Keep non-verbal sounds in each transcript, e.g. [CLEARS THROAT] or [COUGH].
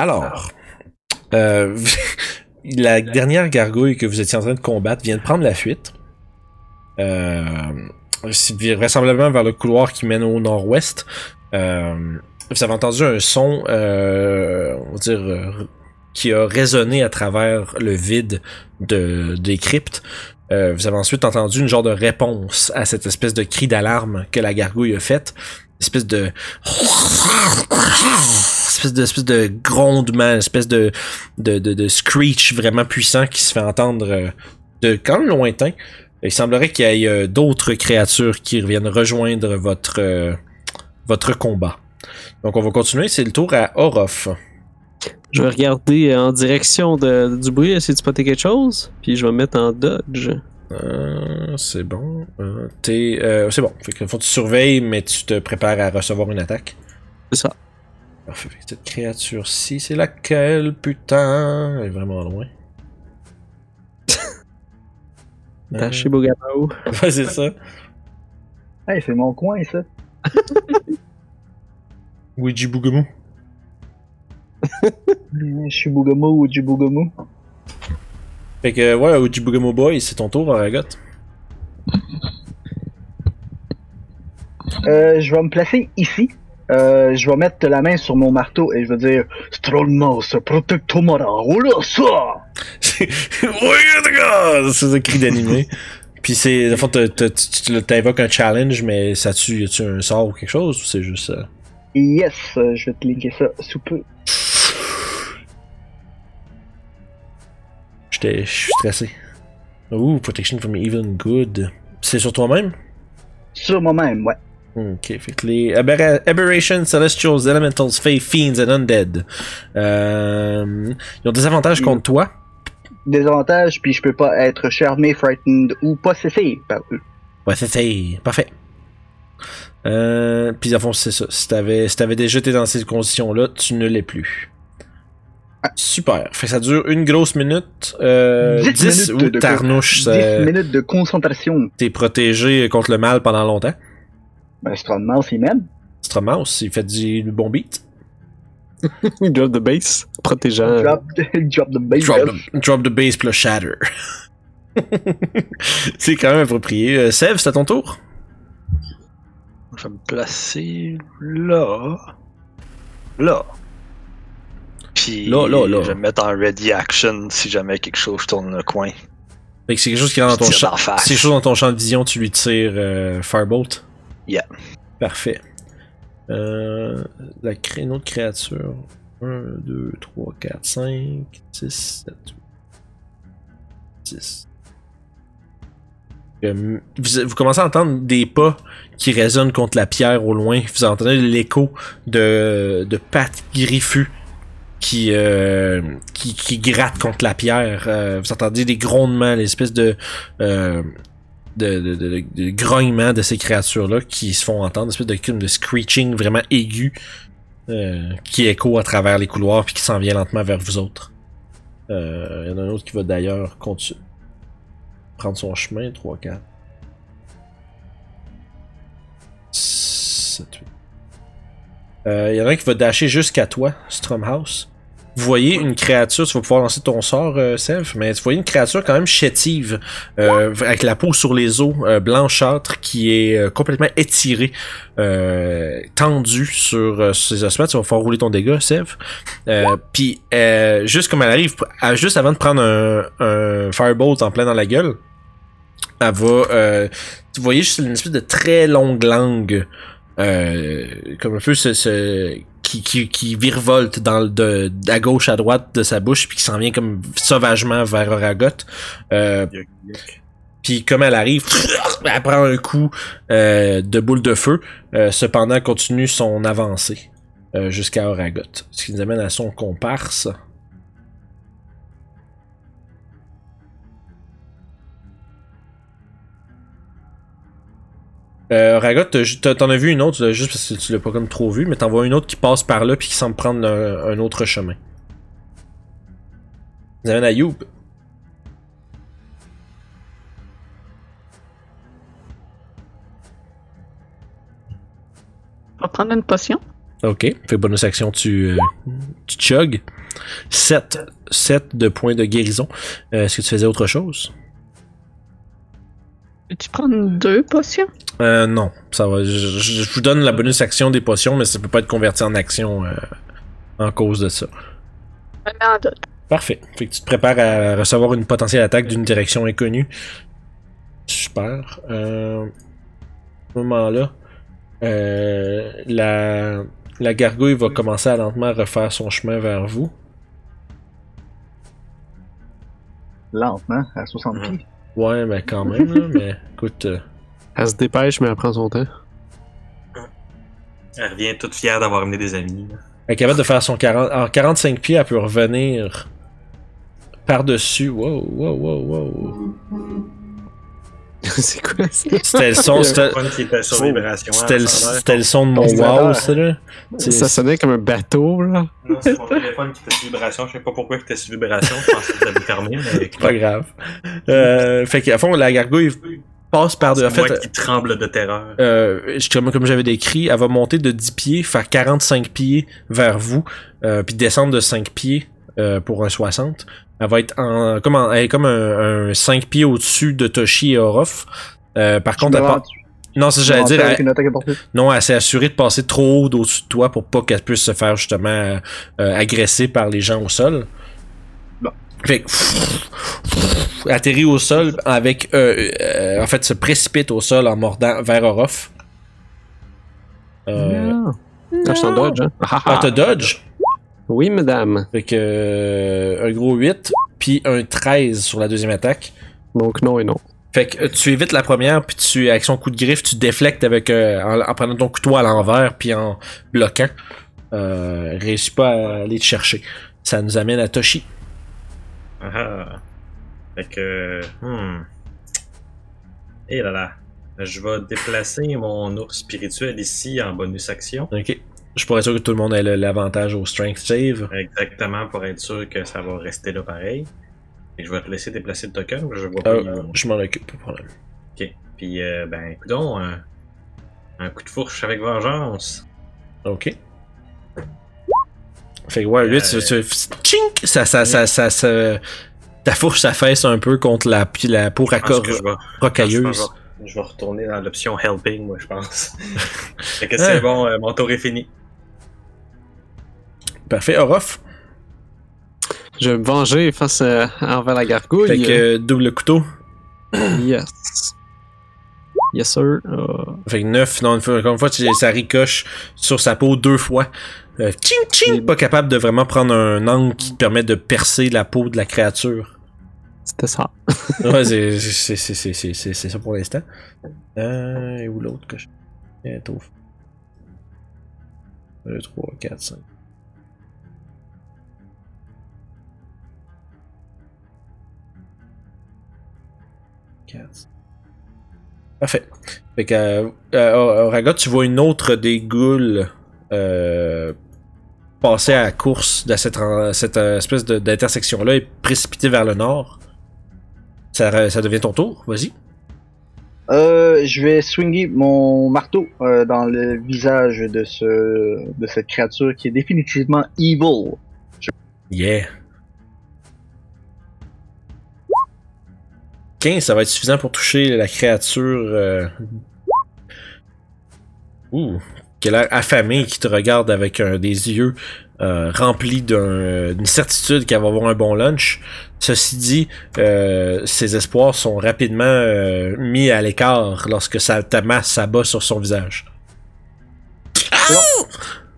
Alors, euh, [LAUGHS] la dernière gargouille que vous étiez en train de combattre vient de prendre la fuite. Euh, vraisemblablement vers le couloir qui mène au nord-ouest. Euh, vous avez entendu un son, euh, on va dire, qui a résonné à travers le vide de, des cryptes. Vous avez ensuite entendu une genre de réponse à cette espèce de cri d'alarme que la gargouille a faite. Espèce de espèce de espèce de grondement, espèce de de, de de screech vraiment puissant qui se fait entendre euh, de quand même lointain. Il semblerait qu'il y ait euh, d'autres créatures qui reviennent rejoindre votre euh, votre combat. Donc on va continuer, c'est le tour à Orof. Je vais regarder en direction de, du bruit, essayer de spotter quelque chose, puis je vais me mettre en dodge. Euh, c'est bon. Euh, euh, c'est bon. Fait que faut que tu surveilles, mais tu te prépares à recevoir une attaque. C'est ça. Parfait. Cette créature-ci, c'est laquelle, putain? Elle est vraiment loin. [LAUGHS] Taché Bogamo. [LAUGHS] Ouais, c'est ça. Hey, c'est mon coin, ça. Ouija Bougamou. [LAUGHS] Je suis Bougamo ou du Bougamo. Fait que, ouais, Ouija Bougamou Boy, c'est ton tour, Aragot. Euh, je vais me placer ici. Euh, je vais mettre la main sur mon marteau et je vais dire Strolmos, protectomara, oh là, ça! [LAUGHS] C'est un cri d'animé. [LAUGHS] Puis c'est, tu tu- t'invoques un challenge, mais ça tue, y a-tu un sort ou quelque chose, ou c'est juste ça? Yes, euh, je vais te linker ça sous peu. Je suis stressé. Ouh, protection from evil and good. C'est sur toi-même? Sur moi-même, ouais. Ok, fait que les Aberra- Aberrations, Celestials, Elementals, Fae, Fiends and Undead. Euh, ils ont des avantages contre toi. Des avantages, puis je peux pas être charmé, frightened ou possédé par eux. Ouais, c'est ça. Parfait. Euh, puis à fond, c'est ça. Si t'avais, si déjà été dans ces conditions-là, tu ne l'es plus. Super. Fait que ça dure une grosse minute. Euh, 10 10 minutes ou de tarnouche, 10 ça- minutes de concentration. t'es protégé contre le mal pendant longtemps. Ben, il m'aime. Strommouse, il fait du bon beat. [LAUGHS] Drop the base, protégeant. Drop, [LAUGHS] drop the bass. Drop the, drop the bass plus shatter. [LAUGHS] c'est quand même approprié. Euh, Sev, c'est à ton tour? Je vais me placer là. Là. Puis Là, là, là. je vais me mettre en ready action si jamais quelque chose tourne le coin. Fait que c'est quelque chose qui rentre dans ton champ. C'est quelque chose dans ton champ de vision, tu lui tires euh, Firebolt. Yeah. Parfait. Euh, la une autre créature. 1, 2, 3, 4, 5, 6, 7, 8, 10. Euh, vous, vous commencez à entendre des pas qui résonnent contre la pierre au loin. Vous entendez l'écho de, de pattes griffues qui, euh, qui, qui grattent contre la pierre. Euh, vous entendez des grondements, l'espèce de, de, de, de, ces créatures-là qui se font entendre, une espèce de, screeching vraiment aigu euh, qui écho à travers les couloirs puis qui s'en vient lentement vers vous autres. Euh, Il y en a un autre qui va d'ailleurs. Prendre son chemin, 3, 4. 7, 8. Euh, Il y en a un qui va dasher jusqu'à toi, Stromhouse. Vous voyez une créature, tu vas pouvoir lancer ton sort, euh, Sev, mais tu voyez une créature quand même chétive, euh, avec la peau sur les os, euh, blanchâtre, qui est euh, complètement étirée, euh, tendue sur euh, ses ossements. Tu vas pouvoir rouler ton dégât, Sev. Euh, Puis, euh, juste comme elle arrive, juste avant de prendre un, un firebolt en plein dans la gueule, elle va... Euh, vous voyez juste une espèce de très longue langue, euh, comme un peu ce... ce qui, qui, qui virevolte dans de, à gauche à droite de sa bouche puis qui s'en vient comme sauvagement vers Oragot. Euh, puis comme elle arrive, [LAUGHS] elle prend un coup euh, de boule de feu. Euh, cependant, elle continue son avancée jusqu'à Oragot. Ce qui nous amène à son comparse. Euh, t'en as vu une autre, là, juste parce que tu l'as pas comme trop vu, mais t'en vois une autre qui passe par là puis qui semble prendre un, un autre chemin. Nous amène à Youb. On va prendre une potion. Ok. Fait bonus action, tu, euh, tu chug. 7, 7 de points de guérison. Euh, Est-ce que tu faisais autre chose? Peux-tu prendre deux potions? Euh, non. Ça va. Je, je- je vous donne la bonus action des potions, mais ça peut pas être converti en action euh, en cause de ça. Mets en doute. Parfait. Fait que tu te prépares à recevoir une potentielle attaque d'une direction inconnue. Super. Euh, à ce moment-là, euh, la, la gargouille va commencer à lentement refaire son chemin vers vous. Lentement, à 60 pieds. Ouais, mais quand même, là, mais écoute. euh, Elle se dépêche, mais elle prend son temps. Elle revient toute fière d'avoir amené des amis. là. elle est capable de faire son 40. En 45 pieds, elle peut revenir par-dessus. Wow, wow, wow, wow. [LAUGHS] c'est quoi ça? C'était le son, c'était Le fun qui était sur vibration. c'était le, hein, c'était le son de mon wow, ça là. Ça sonnait comme un bateau, là. Non, c'est mon téléphone qui était sur vibration. Je sais pas pourquoi il était sur vibration. Je pensais que ça avait fermé, mais. Pas grave. Euh, fait qu'à fond, la gargouille passe par de. En C'est moi fait, qui tremble de terreur. euh, comme j'avais décrit, elle va monter de 10 pieds, faire 45 pieds vers vous, euh, puis descendre de 5 pieds euh, pour un 60. Elle va être en, comme, en- elle est comme un, un 5 pieds au-dessus de Toshi et Orof. Euh, par contre, elle part- Non, c'est ce que j'allais dire. Elle, non, elle s'est assurée de passer trop haut au-dessus de toi pour pas qu'elle puisse se faire justement euh, agresser par les gens au sol. Bon. Fait que, atterrit au sol avec, euh, euh, en fait, se précipite au sol en mordant vers Orof. Euh, Ah, je suis en dodge, hein. Ah, ah, ah. t'as dodge? Oui, madame. Fait que, euh, un gros 8, puis un 13 sur la deuxième attaque. Donc, non et non. Fait que euh, tu évites la première, puis tu, avec son coup de griffe, tu déflectes avec, euh, en, en prenant ton couteau à l'envers, puis en bloquant. Euh, réussis pas à aller te chercher. Ça nous amène à Toshi. Ah ah. Fait que. Hmm. Et là là. Je vais déplacer mon ours spirituel ici en bonus action. Ok. Je pourrais sûr que tout le monde ait l'avantage au strength save. Exactement pour être sûr que ça va rester là pareil. Et je vais te laisser déplacer le token. Je vois pas. Euh, je m'en occupe, pas de problème. Ok. Puis, euh, ben, écoutons, un, un coup de fourche avec vengeance. Ok. Fait que ouais, 8, Euh, tu, tu- tchink! ça, ça, ça, ça, ça- ta fourche s'affaisse un peu contre la, la peau je vais, rocailleuse. je vais- je vais retourner dans l'option helping, moi, je pense. [LAUGHS] fait que c'est bon, euh, mon tour est fini. Parfait, Orof. Je vais me venger face euh, envers la gargouille. Fait que euh, double couteau. [COUGHS] Yes. Yes, sir. Euh, Fait que 9, non, une fois, encore une fois, ça ricoche sur sa peau deux fois. Euh, tching, tching! Pas capable de vraiment prendre un angle qui te permet de percer la peau de la créature. C'était ça. [LAUGHS] Ouais, [LAUGHS] c'est c'est- c'est- c'est- c'est- c'est- c'est ça pour l'instant. Euh, et où l'autre que je. Bientôt. 2, 3, 4, 5. Parfait. Fait que, euh, euh, tu vois une autre des ghouls euh, passer à la course de cette, espèce d'intersection-là et précipiter vers le nord. Ça, ça devient ton tour, vas-y. Je vais swinger mon marteau dans le visage de ce de cette créature qui est définitivement evil. Yeah. 15, ça va être suffisant pour toucher la créature. euh, Ouh. Qui a l'air affamée, qui te regarde avec un, des yeux euh, remplis d'un- d'une certitude qu'elle va avoir un bon lunch. Ceci dit, euh, ses espoirs sont rapidement euh, mis à l'écart lorsque ça, ta masse s'abat sur son visage.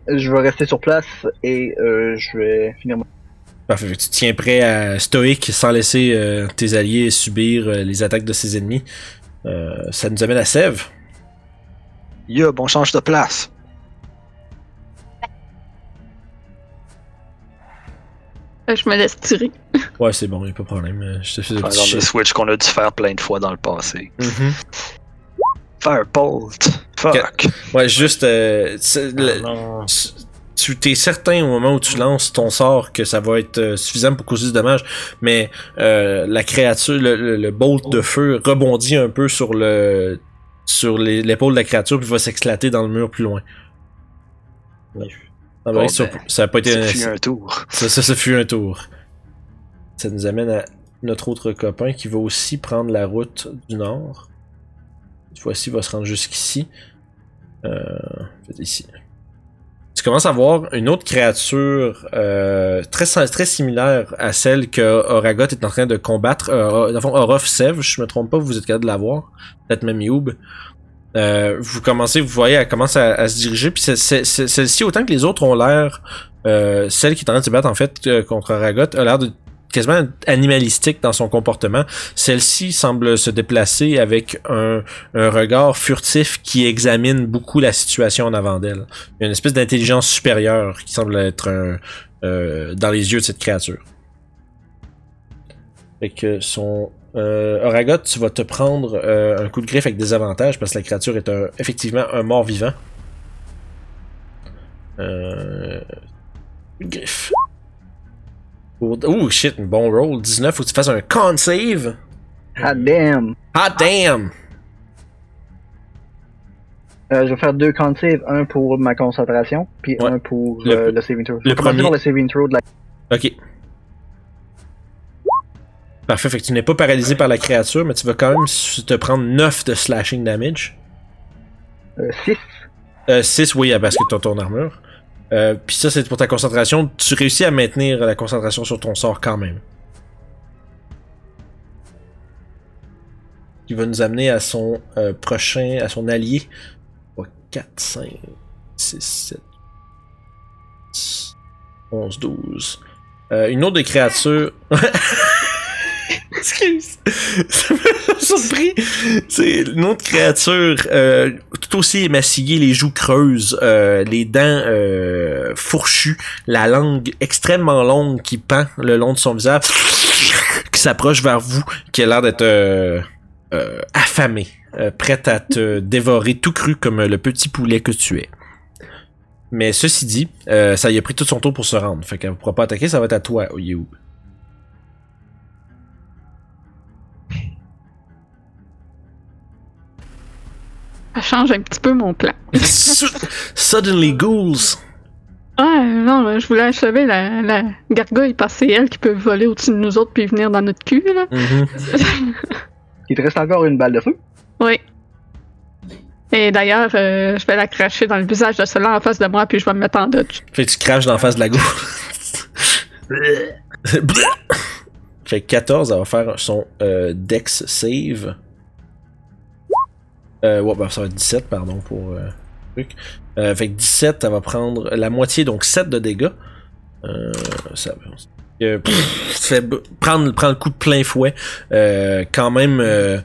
Je vais rester sur place et euh, je vais finir mon... Parfait. Tu te tiens prêt à stoïque sans laisser euh, tes alliés subir euh, les attaques de ses ennemis. Euh, ça nous amène à Sève. Yup, on change de place. Euh, Je me laisse tirer. [LAUGHS] Ouais, c'est bon, y'a pas de problème. Je te fais le Par exemple, le switch qu'on a dû faire plein de fois dans le passé. Mhm. Firebolt. Fuck. Ouais, juste. euh, c'est- le- non. tu t'es certain au moment où tu lances ton sort que ça va être euh, suffisant pour causer du dommage, mais euh, la créature, le, le- le bolt de feu rebondit un peu sur le sur l'épaule de la créature puis va s'éclater dans le mur plus loin. Ah, ben, ça, ça a pas été Ça un- fut un tour. Ça, ça, ça fut un tour. Ça nous amène à notre autre copain qui va aussi prendre la route du nord. Cette fois-ci, il va se rendre jusqu'ici. Euh, ici. Tu commences à voir une autre créature euh, très, très similaire à celle que Oragot est en train de combattre. Euh, Orof Sev, je me trompe pas, vous êtes capable de la voir. Peut-être même Youb. Euh, vous commencez, vous voyez, elle commence à, se diriger. Puis celle-ci, autant que les autres ont l'air euh, celle qui est en train de se battre en fait euh, contre Ragot a l'air de quasiment animalistique dans son comportement. Celle-ci semble se déplacer avec un, un regard furtif qui examine beaucoup la situation en avant d'elle. Une espèce d'intelligence supérieure qui semble être un, euh, dans les yeux de cette créature. Fait que son euh, Oragot, tu vas te prendre euh, un coup de griffe avec des avantages parce que la créature est un- effectivement un mort vivant. Euh, griffe. Pour- Ouh, shit, un bon roll. 19, faut que tu fasses un con save. Ah damn! Hot damn! Euh, je vais faire deux con save, un pour ma concentration, puis Ouais. un pour Le- euh, le, saving throw. Le premier- par le saving throw de la... Ok. Parfait, fait que tu n'es pas paralysé par la créature, mais tu vas quand même te prendre 9 de slashing damage. Euh, 6. Euh, 6, oui, parce que tu as ton armure. Euh, Puis ça, c'est pour ta concentration. Tu réussis à maintenir la concentration sur ton sort quand même. Qui va nous amener à son euh, prochain, à son allié. 4, 5, 6, 7, 11, 12. Euh, une autre des créatures. [LAUGHS] [LAUGHS] Excuse. Ça m'a [LAUGHS] surpris. C'est une autre créature euh, tout aussi émaciée, les joues creuses, euh, les dents euh, fourchues, la langue extrêmement longue qui pend le long de son visage, [LAUGHS] qui s'approche vers vous, qui a l'air d'être euh, euh, affamée, euh, prête à te dévorer tout cru comme le petit poulet que tu es. Mais ceci dit, ça y a pris tout son tour pour se rendre. Fait qu'elle ne pourra pas attaquer, ça va être à toi, You. Ça change un petit peu mon plan. [LAUGHS] Suddenly ghouls. Ah, non, je voulais achever la, la gargouille parce que c'est elle qui peut voler au-dessus de nous autres puis venir dans notre cul, là. Mhm. Il te reste encore une balle de feu? oui. Et d'ailleurs, euh, je vais la cracher dans le visage de celle-là en face de moi puis je vais me mettre en dodge. Fait que tu craches dans la face de la gourde. [LAUGHS] fait que 14, elle va faire son euh, Dex save. Euh, ouais, bah, ça va être 17, pardon, pour euh, truc. Euh, fait que 17, elle va prendre la moitié, donc 7 de dégâts. Euh, ça euh, pff, prendre, prendre le coup de plein fouet. Quand même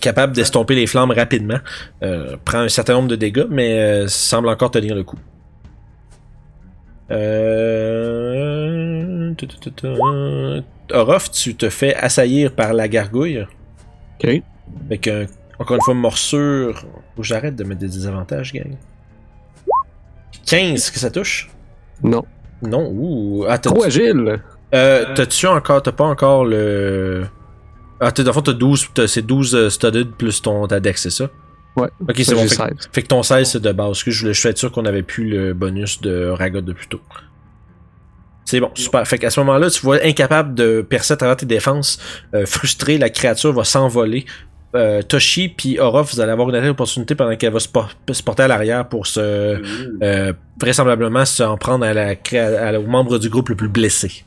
capable d'estomper les flammes rapidement. Prend un certain nombre de dégâts, mais semble encore tenir le coup. Euh... Orof, tu te fais assaillir par la gargouille. Ok. Avec un, encore une fois, morsure. Faut que j'arrête de mettre des désavantages, gang. 15, que ça touche? Non. Non, ouh. Ah, Trop agile. euh, T'as-tu encore, t'as pas encore le. Ah, t'as, dans le fond, t'as 12, t'as- c'est 12 euh, studded plus ton, ta dex, c'est ça? Ouais. Ok, c'est bon. Fait, que- 16. fait que ton 16, c'est de base. Que je voulais être sûr qu'on avait plus le bonus de Ragot de plus tôt. C'est bon, super. Fait qu'à ce moment-là, tu vois incapable de percer à travers tes défenses, euh, frustré, la créature va s'envoler. Euh, Toshi puis Orof, vous allez avoir une attaque d'opportunité pendant qu'elle va se, por- se porter à l'arrière pour se euh, vraisemblablement s'en prendre à la, à la- au membre du groupe le plus blessé.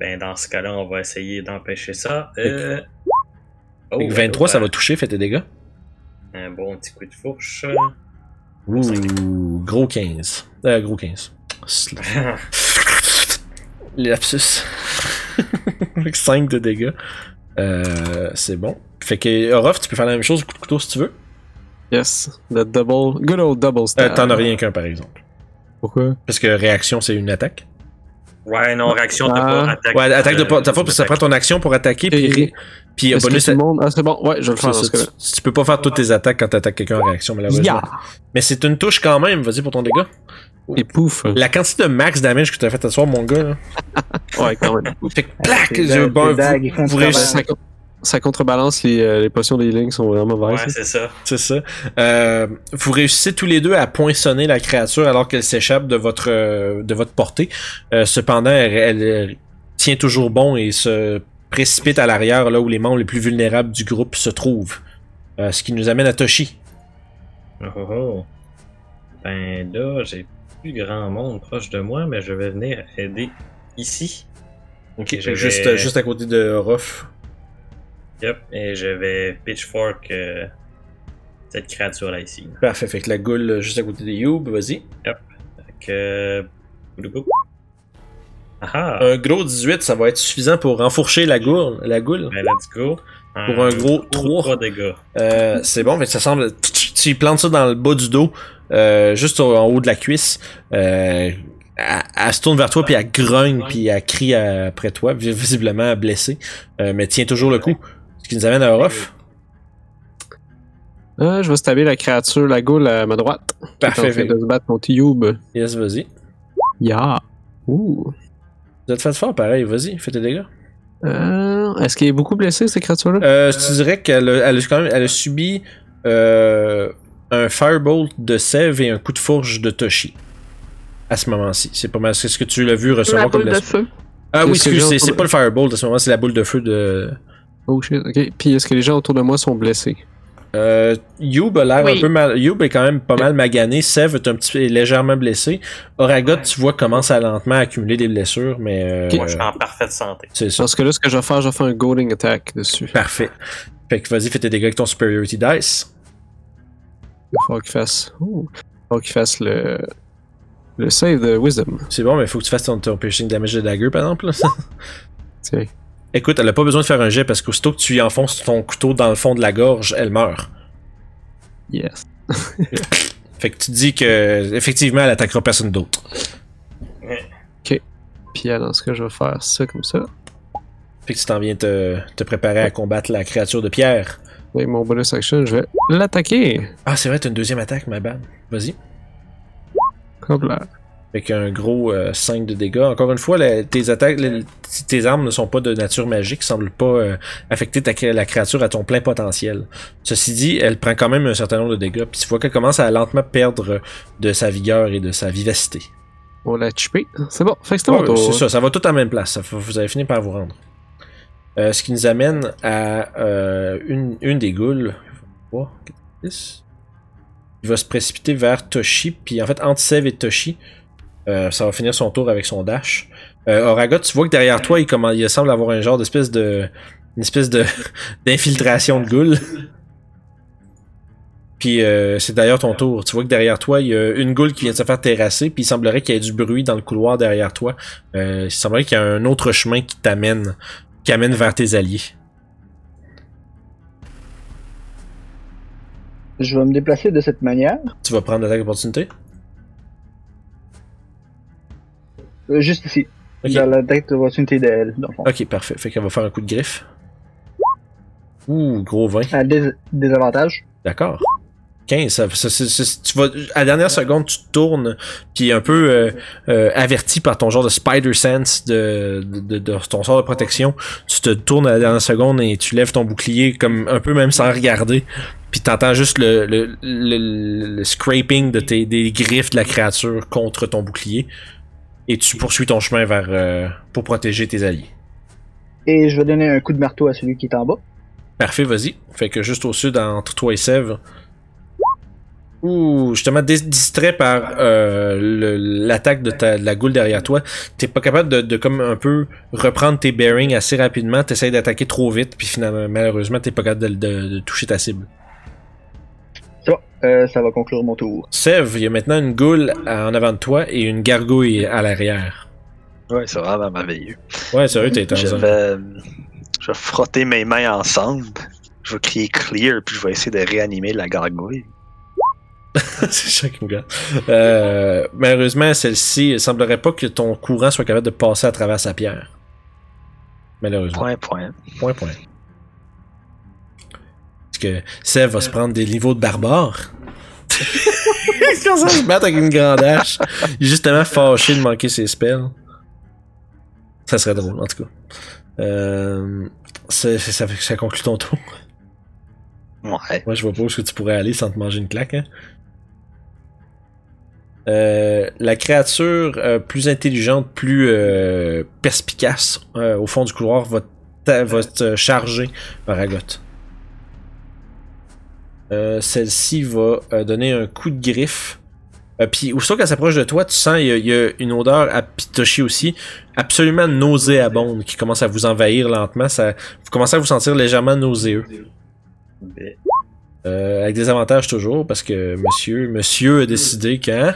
Ben, dans ce cas-là, on va essayer d'empêcher ça. Euh... Oh, Fait que 23, ça euh, va toucher, fait tes dégâts. Un bon petit coup de fourche. Ouh, gros 15. Euh, gros 15. [LAUGHS] Lapsus. [LAUGHS] Avec 5 de dégâts. C'est bon. Fait que Orof, tu peux faire la même chose au coup de couteau si tu veux. Yes. The double. Good old double Euh, stab. T'en as rien qu'un par exemple. Pourquoi? Parce que réaction, c'est une attaque. ouais, non, réaction de Ah. pas attaque. Ouais, attaque de euh, pas. Ta faute, ça prend ton action pour attaquer, puis, Et- puis euh, bonus. tout le monde... Ah, c'est bon. Ouais, je vais le ça, faire dans ce tu, tu peux pas faire toutes tes attaques quand t'attaques quelqu'un en réaction, malheureusement. Yeah! Mais c'est une touche quand même, vas-y pour ton dégât. Et pouf. La quantité de max damage que t'as fait ce soir, mon gars, là. [LAUGHS] Ouais, quand même. Fait que, plac! Vous, vous réussissez. Ça contrebalance les, euh, les potions de healing qui sont vraiment Ouais, vertes. c'est ça. C'est ça. Euh, vous réussissez tous les deux à poinçonner la créature alors qu'elle s'échappe de votre euh, de votre portée. Euh, cependant, elle, elle, tient toujours bon et se précipite à l'arrière, là où les membres les plus vulnérables du groupe se trouvent. Euh, ce qui nous amène à Toshi. Oh, oh, oh. Ben là, j'ai plus grand monde proche de moi, mais je vais venir aider ici. Ok, juste, juste à côté de Ruff. Yep, et je vais pitchfork euh, cette créature-là ici. Parfait, fait que la goule euh, juste à côté de Youb, vas-y. Fait que. Un gros 18, ça va être suffisant pour renfourcher la goule. La goule. Ben let's go. Pour un gros trois. 3 dégâts. Euh, c'est bon, mais ça semble. Tu plantes ça dans le bas du dos, euh, juste en haut de la cuisse. Euh, elle, elle se tourne vers toi, puis elle grogne, puis elle crie après toi, vi- visiblement blessée. Mais tient toujours le coup. Qui nous amène à Orof. Euh, je vais stabber la créature, la goule à ma droite. Parfait, train fait. de se battre contre Youb. Yes, vas-y. Ya. Ouh. Vous êtes fait fort, pareil, vas-y, fais tes dégâts. Euh, Est-ce qu'il est beaucoup blessé, cette créature-là? Euh, tu dirais qu'elle a, elle a quand même elle a subi euh, un firebolt de Sève et un coup de fourche de Toshi. À ce moment-ci. C'est pas mal. C'est ce que tu l'as vu La recevoir comme boule de blessure. feu. Ah oui, c'est, pas le firebolt à ce moment, c'est la boule de feu de. Oh shit, ok. Puis est-ce que les gens autour de moi sont blessés? Euh, Youb a l'air Oui. un peu mal. Youb est quand même pas mal magané. Sev est un petit peu est légèrement blessé. Oragot, tu vois, commence à lentement accumuler des blessures, mais. euh, Ok. Moi, je suis en parfaite santé. c'est ça. Parce que là, ce que je vais faire, je vais faire un goading attack dessus. Parfait. Fait que vas-y, fais tes dégâts avec ton Superiority Dice. Il va falloir qu'il fasse. Oh. Il va falloir qu'il fasse le. Le save de Wisdom. C'est bon, mais faut que tu fasses ton, ton piercing damage de dagger, par exemple. là. [LAUGHS] Tiens. Écoute, elle a pas besoin de faire un jet parce qu'aussitôt que tu y enfonces ton couteau dans le fond de la gorge, elle meurt. Yes. [LAUGHS] Fait que tu dis que effectivement elle attaquera personne d'autre. Puis là, dans ce cas, je vais faire ça comme ça. Fait que tu t'en viens te, te préparer à combattre la créature de pierre. Avec mon bonus action, je vais l'attaquer. Ah, c'est vrai, t'as une deuxième attaque, ma bad. Vas-y. Là. Avec un gros euh, 5 de dégâts. Encore une fois, la- tes attaques, tes armes ne sont pas de nature magique, semblent pas euh, affecter ta, la créature à ton plein potentiel. Ceci dit, elle prend quand même un certain nombre de dégâts, puis tu vois qu'elle commence à lentement perdre de sa vigueur et de sa vivacité. On l'a chipé. C'est bon. Fait que c'était Ouais, c'est ça, ça va tout à la même place. Ça, vous avez fini par vous rendre. Euh, ce qui nous amène à euh, une, une des goules. Oh, Il va se précipiter vers Toshi, puis en fait, entre Sev et Toshi, euh, ça va finir son tour avec son dash. Euh, tu vois que derrière toi, il, semble avoir un genre d'espèce de. une espèce de [LAUGHS] d'infiltration de goule. Puis euh, c'est d'ailleurs ton tour. Tu vois que derrière toi, il y a une goule qui vient de se faire terrasser, puis il semblerait qu'il y ait du bruit dans le couloir derrière toi. Euh, il semblerait qu'il y a un autre chemin qui t'amène, qui amène vers tes alliés. Je vais me déplacer de cette manière. Tu vas prendre l'attaque d'opportunité? Juste ici. Ok. Dans la tête d'elle, le fond. Ok, parfait. Fait qu'elle va faire un coup de griffe. Ouh, gros 20. À dés- désavantage. D'accord. 15, ça, ça- ça- ça- tu vas, à la dernière seconde, tu te tournes, puis un peu euh, euh, averti par ton genre de spider sense de, de, de- de ton sort de protection, tu te tournes à la dernière seconde et tu lèves ton bouclier comme un peu même sans regarder, puis t'entends juste le, le, le, le scraping de tes, des griffes de la créature contre ton bouclier, et tu poursuis ton chemin vers euh, pour protéger tes alliés. Et je vais donner un coup de marteau à celui qui est en bas. Parfait, vas-y. Fait que juste au sud, entre toi et Sèvres. Ouh, justement, dis- distrait par euh, l'attaque de, la goule derrière toi, t'es pas capable de, de comme un peu reprendre tes bearings assez rapidement, t'essayes d'attaquer trop vite, puis finalement, malheureusement, t'es pas capable de toucher ta cible. C'est bon. Euh, ça va conclure mon tour. Sèvres, il y a maintenant une goule en avant de toi et une gargouille à l'arrière. Ouais, c'est vraiment merveilleux. Ouais, sérieux, t'es Je dans un... vais, je vais frotter mes mains ensemble. Je vais crier clear, puis je vais essayer de réanimer la gargouille. [LAUGHS] C'est chacun gars. Euh, malheureusement, celle-ci, il semblerait pas que ton courant soit capable de passer à travers sa pierre. Malheureusement. Point, point. Point, point. Que Sev va se prendre des niveaux de barbare. Il commence [LAUGHS] à se battre avec une grande hache. Il est justement fâché de manquer ses spells. Ça serait drôle, en tout cas. Euh, ça, ça conclut ton tour. Ouais. Moi, je vois pas où est-ce que tu pourrais aller sans te manger une claque. Hein. Euh, la créature euh, plus intelligente, plus euh, perspicace euh, au fond du couloir va, te charger Aragot. Euh, Celle-ci va euh, donner un coup de griffe. Euh, Puis, aussitôt qu'elle s'approche de toi, tu sens il y, a- il y a une odeur à Pitoshi aussi, absolument nauséabonde, qui commence à vous envahir lentement. Ça, vous commencez à vous sentir légèrement nauséeux. Euh, avec des avantages toujours, parce que monsieur, monsieur a décidé qu'un.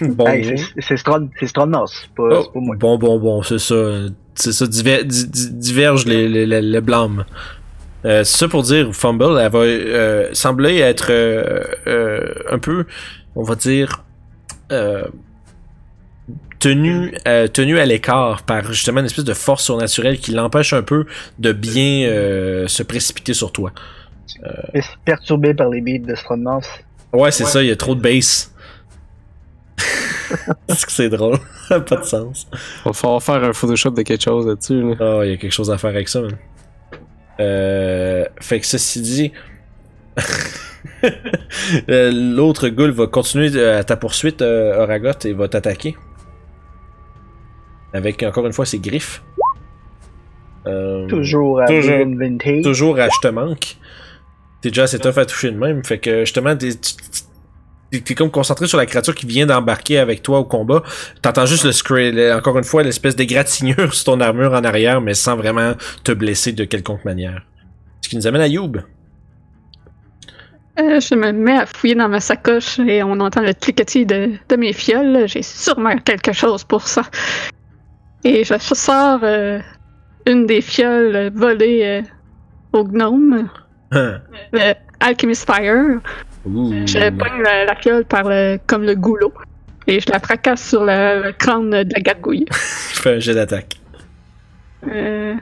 bon, Hey, c'est- c'est Stron, c'est Stronnos, c'est pas, Oh, moi. bon, bon, bon, c'est ça. C'est ça, diver- di- di- diverge les, les, les- le blâme. Euh, c'est ça pour dire, Fumble, elle va euh, sembler être euh, euh, un peu, on va dire, euh, tenue, euh, tenue à l'écart par justement une espèce de force surnaturelle qui l'empêche un peu de bien euh, se précipiter sur toi. Perturbé par les beats de Stronnos. Ouais, c'est ça, il y a trop de bass. [LAUGHS] Est-ce que c'est drôle? [LAUGHS] pas de sens. Va falloir faire un Photoshop de quelque chose là-dessus. Là. Ah, il y a quelque chose à faire avec ça, man. Euh, fait que ceci dit, [LAUGHS] euh, l'autre ghoul va continuer à ta poursuite, euh, Oragot, et va t'attaquer. Avec encore une fois ses griffes. Euh, Toujours à Toujours. Toujours à je te manque. T'es déjà assez tough à toucher de même. Fait que justement, tu- t'es- comme concentré sur la créature qui vient d'embarquer avec toi au combat. T'entends juste le scra- le- encore une fois, l'espèce d'égratignure sur ton armure en arrière, mais sans vraiment te blesser de quelconque manière. Ce qui nous amène à Youb. Euh, je me mets à fouiller dans ma sacoche et on entend le cliquetis de, de mes fioles. J'ai sûrement quelque chose pour ça. Et je sors euh, une des fioles volées euh, au gnome, le Alchemist Fire. Ouh. Je pogne la, la fiole par le, comme le goulot et je la fracasse sur le, le crâne de la gargouille. [LAUGHS] Je fais un jet d'attaque. Euh,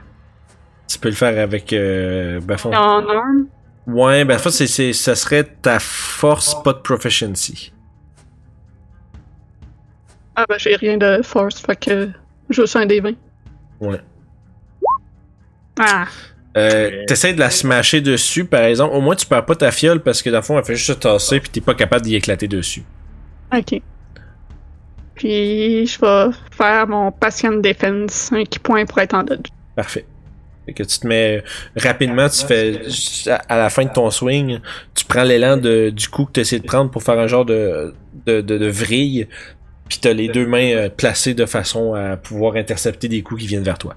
Tu peux le faire avec. Euh, ben, fond- en arme. Ouais, ben, en fait, c'est, ça serait ta force, pas de proficiency. Ah ben j'ai rien de force, fait que je suis un des 20. Ouais. Ah, Euh, T'essaies de la smasher dessus, par exemple. Au moins, tu perds pas ta fiole parce que dans le fond, elle fait juste se tasser puis t'es pas capable d'y éclater dessus. ok. Puis je vais faire mon patient defense, un qui point pour être en dodge. Parfait. Fait que tu te mets rapidement, tu fais à la fin de ton swing, tu prends l'élan de, du coup que tu essaies de prendre pour faire un genre de, de, de, de vrille, puis t'as les deux mains euh, placées de façon à pouvoir intercepter des coups qui viennent vers toi.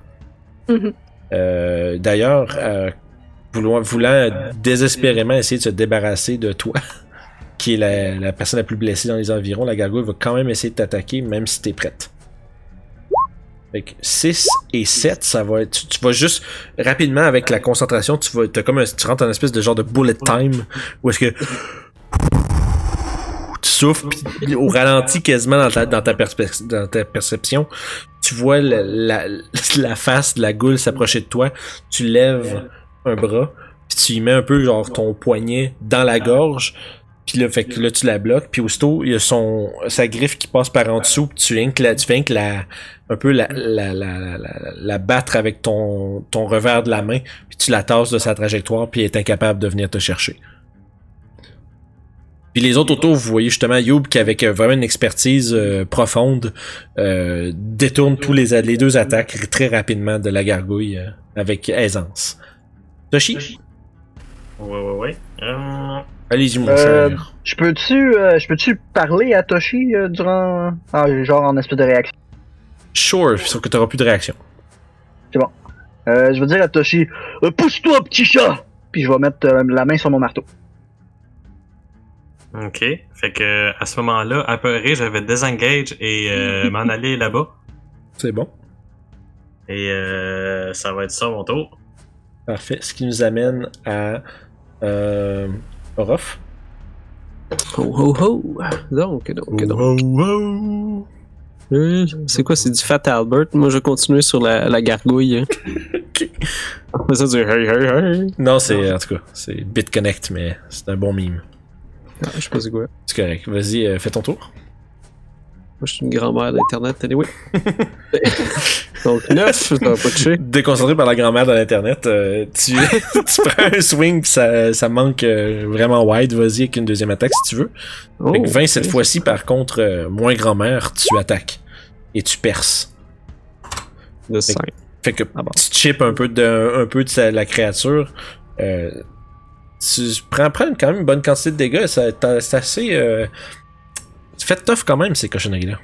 Mhm. Euh, D'ailleurs, euh, voulant, désespérément essayer de se débarrasser de toi, [LAUGHS] qui est la, personne la plus blessée dans les environs, la gargouille va quand même essayer de t'attaquer, même si t'es prête. Fait que 6 et 7, ça va être. Tu, tu vas juste rapidement avec la concentration, tu vas. T'as comme tu rentres en espèce de genre de bullet time où est-ce que. Tu souffles, puis au ralenti quasiment dans ta perception, tu vois la, la, la face de la goule s'approcher de toi, tu lèves un bras, puis tu y mets un peu genre ton poignet dans la gorge, puis là, fait que là tu la bloques, puis aussitôt il y a son sa griffe qui passe par en dessous, puis tu viens que la, tu viens que la un peu la, la, la, la, la- la battre avec ton, ton revers de la main, puis tu la tasses de sa trajectoire, puis elle est incapable de venir te chercher. Puis les autres autour, vous voyez justement Youb qui avec euh, vraiment une expertise euh, profonde euh, détourne tous les, les deux attaques très rapidement de la gargouille euh, avec aisance. Toshi, Ouais, ouais, ouais. Euh, allez-y mon Euh, cher. Je peux-tu euh, je peux-tu parler à Toshi euh, durant. Ah, genre en espèce de réaction? Sure, sauf que t'auras plus de réaction. Euh, je vais dire à Toshi euh, Pousse-toi, petit chat Puis je vais mettre euh, la main sur mon marteau. Ok. Fait que à ce moment-là, apeuré, j'avais désengage et euh, [LAUGHS] m'en aller là-bas. C'est bon. Et euh, ça va être ça mon tour. Parfait. Ce qui nous amène à euh, Orof. Ho ho ho! Donc, donc, donc. Euh, C'est quoi, c'est du Fat Albert? Moi, je vais continuer sur la, la gargouille. [LAUGHS] hein. C'est ça du hey hey hey. Non, c'est en tout cas, c'est BitConnect, mais c'est un bon mime. Ah, je sais pas c'est quoi. C'est correct. Vas-y, euh, fais ton tour. je suis une grand-mère d'Internet, anyway. [LAUGHS] Donc 9, ça va pas toucher. Déconcentré par la grand-mère de l'internet, euh, tu, [LAUGHS] tu prends un swing pis ça, ça manque euh, vraiment wide. Vas-y avec une deuxième attaque si tu veux. Oh, que 20 cette fois-ci, par contre, euh, moins grand-mère, tu attaques. Et tu perces. De 5. Fait que Ah bon. tu chips un peu de, un peu de sa- la créature. Tu prends, prends quand même une bonne quantité de dégâts. C'est assez. Euh, tu fais tough quand même, ces cochonneries-là.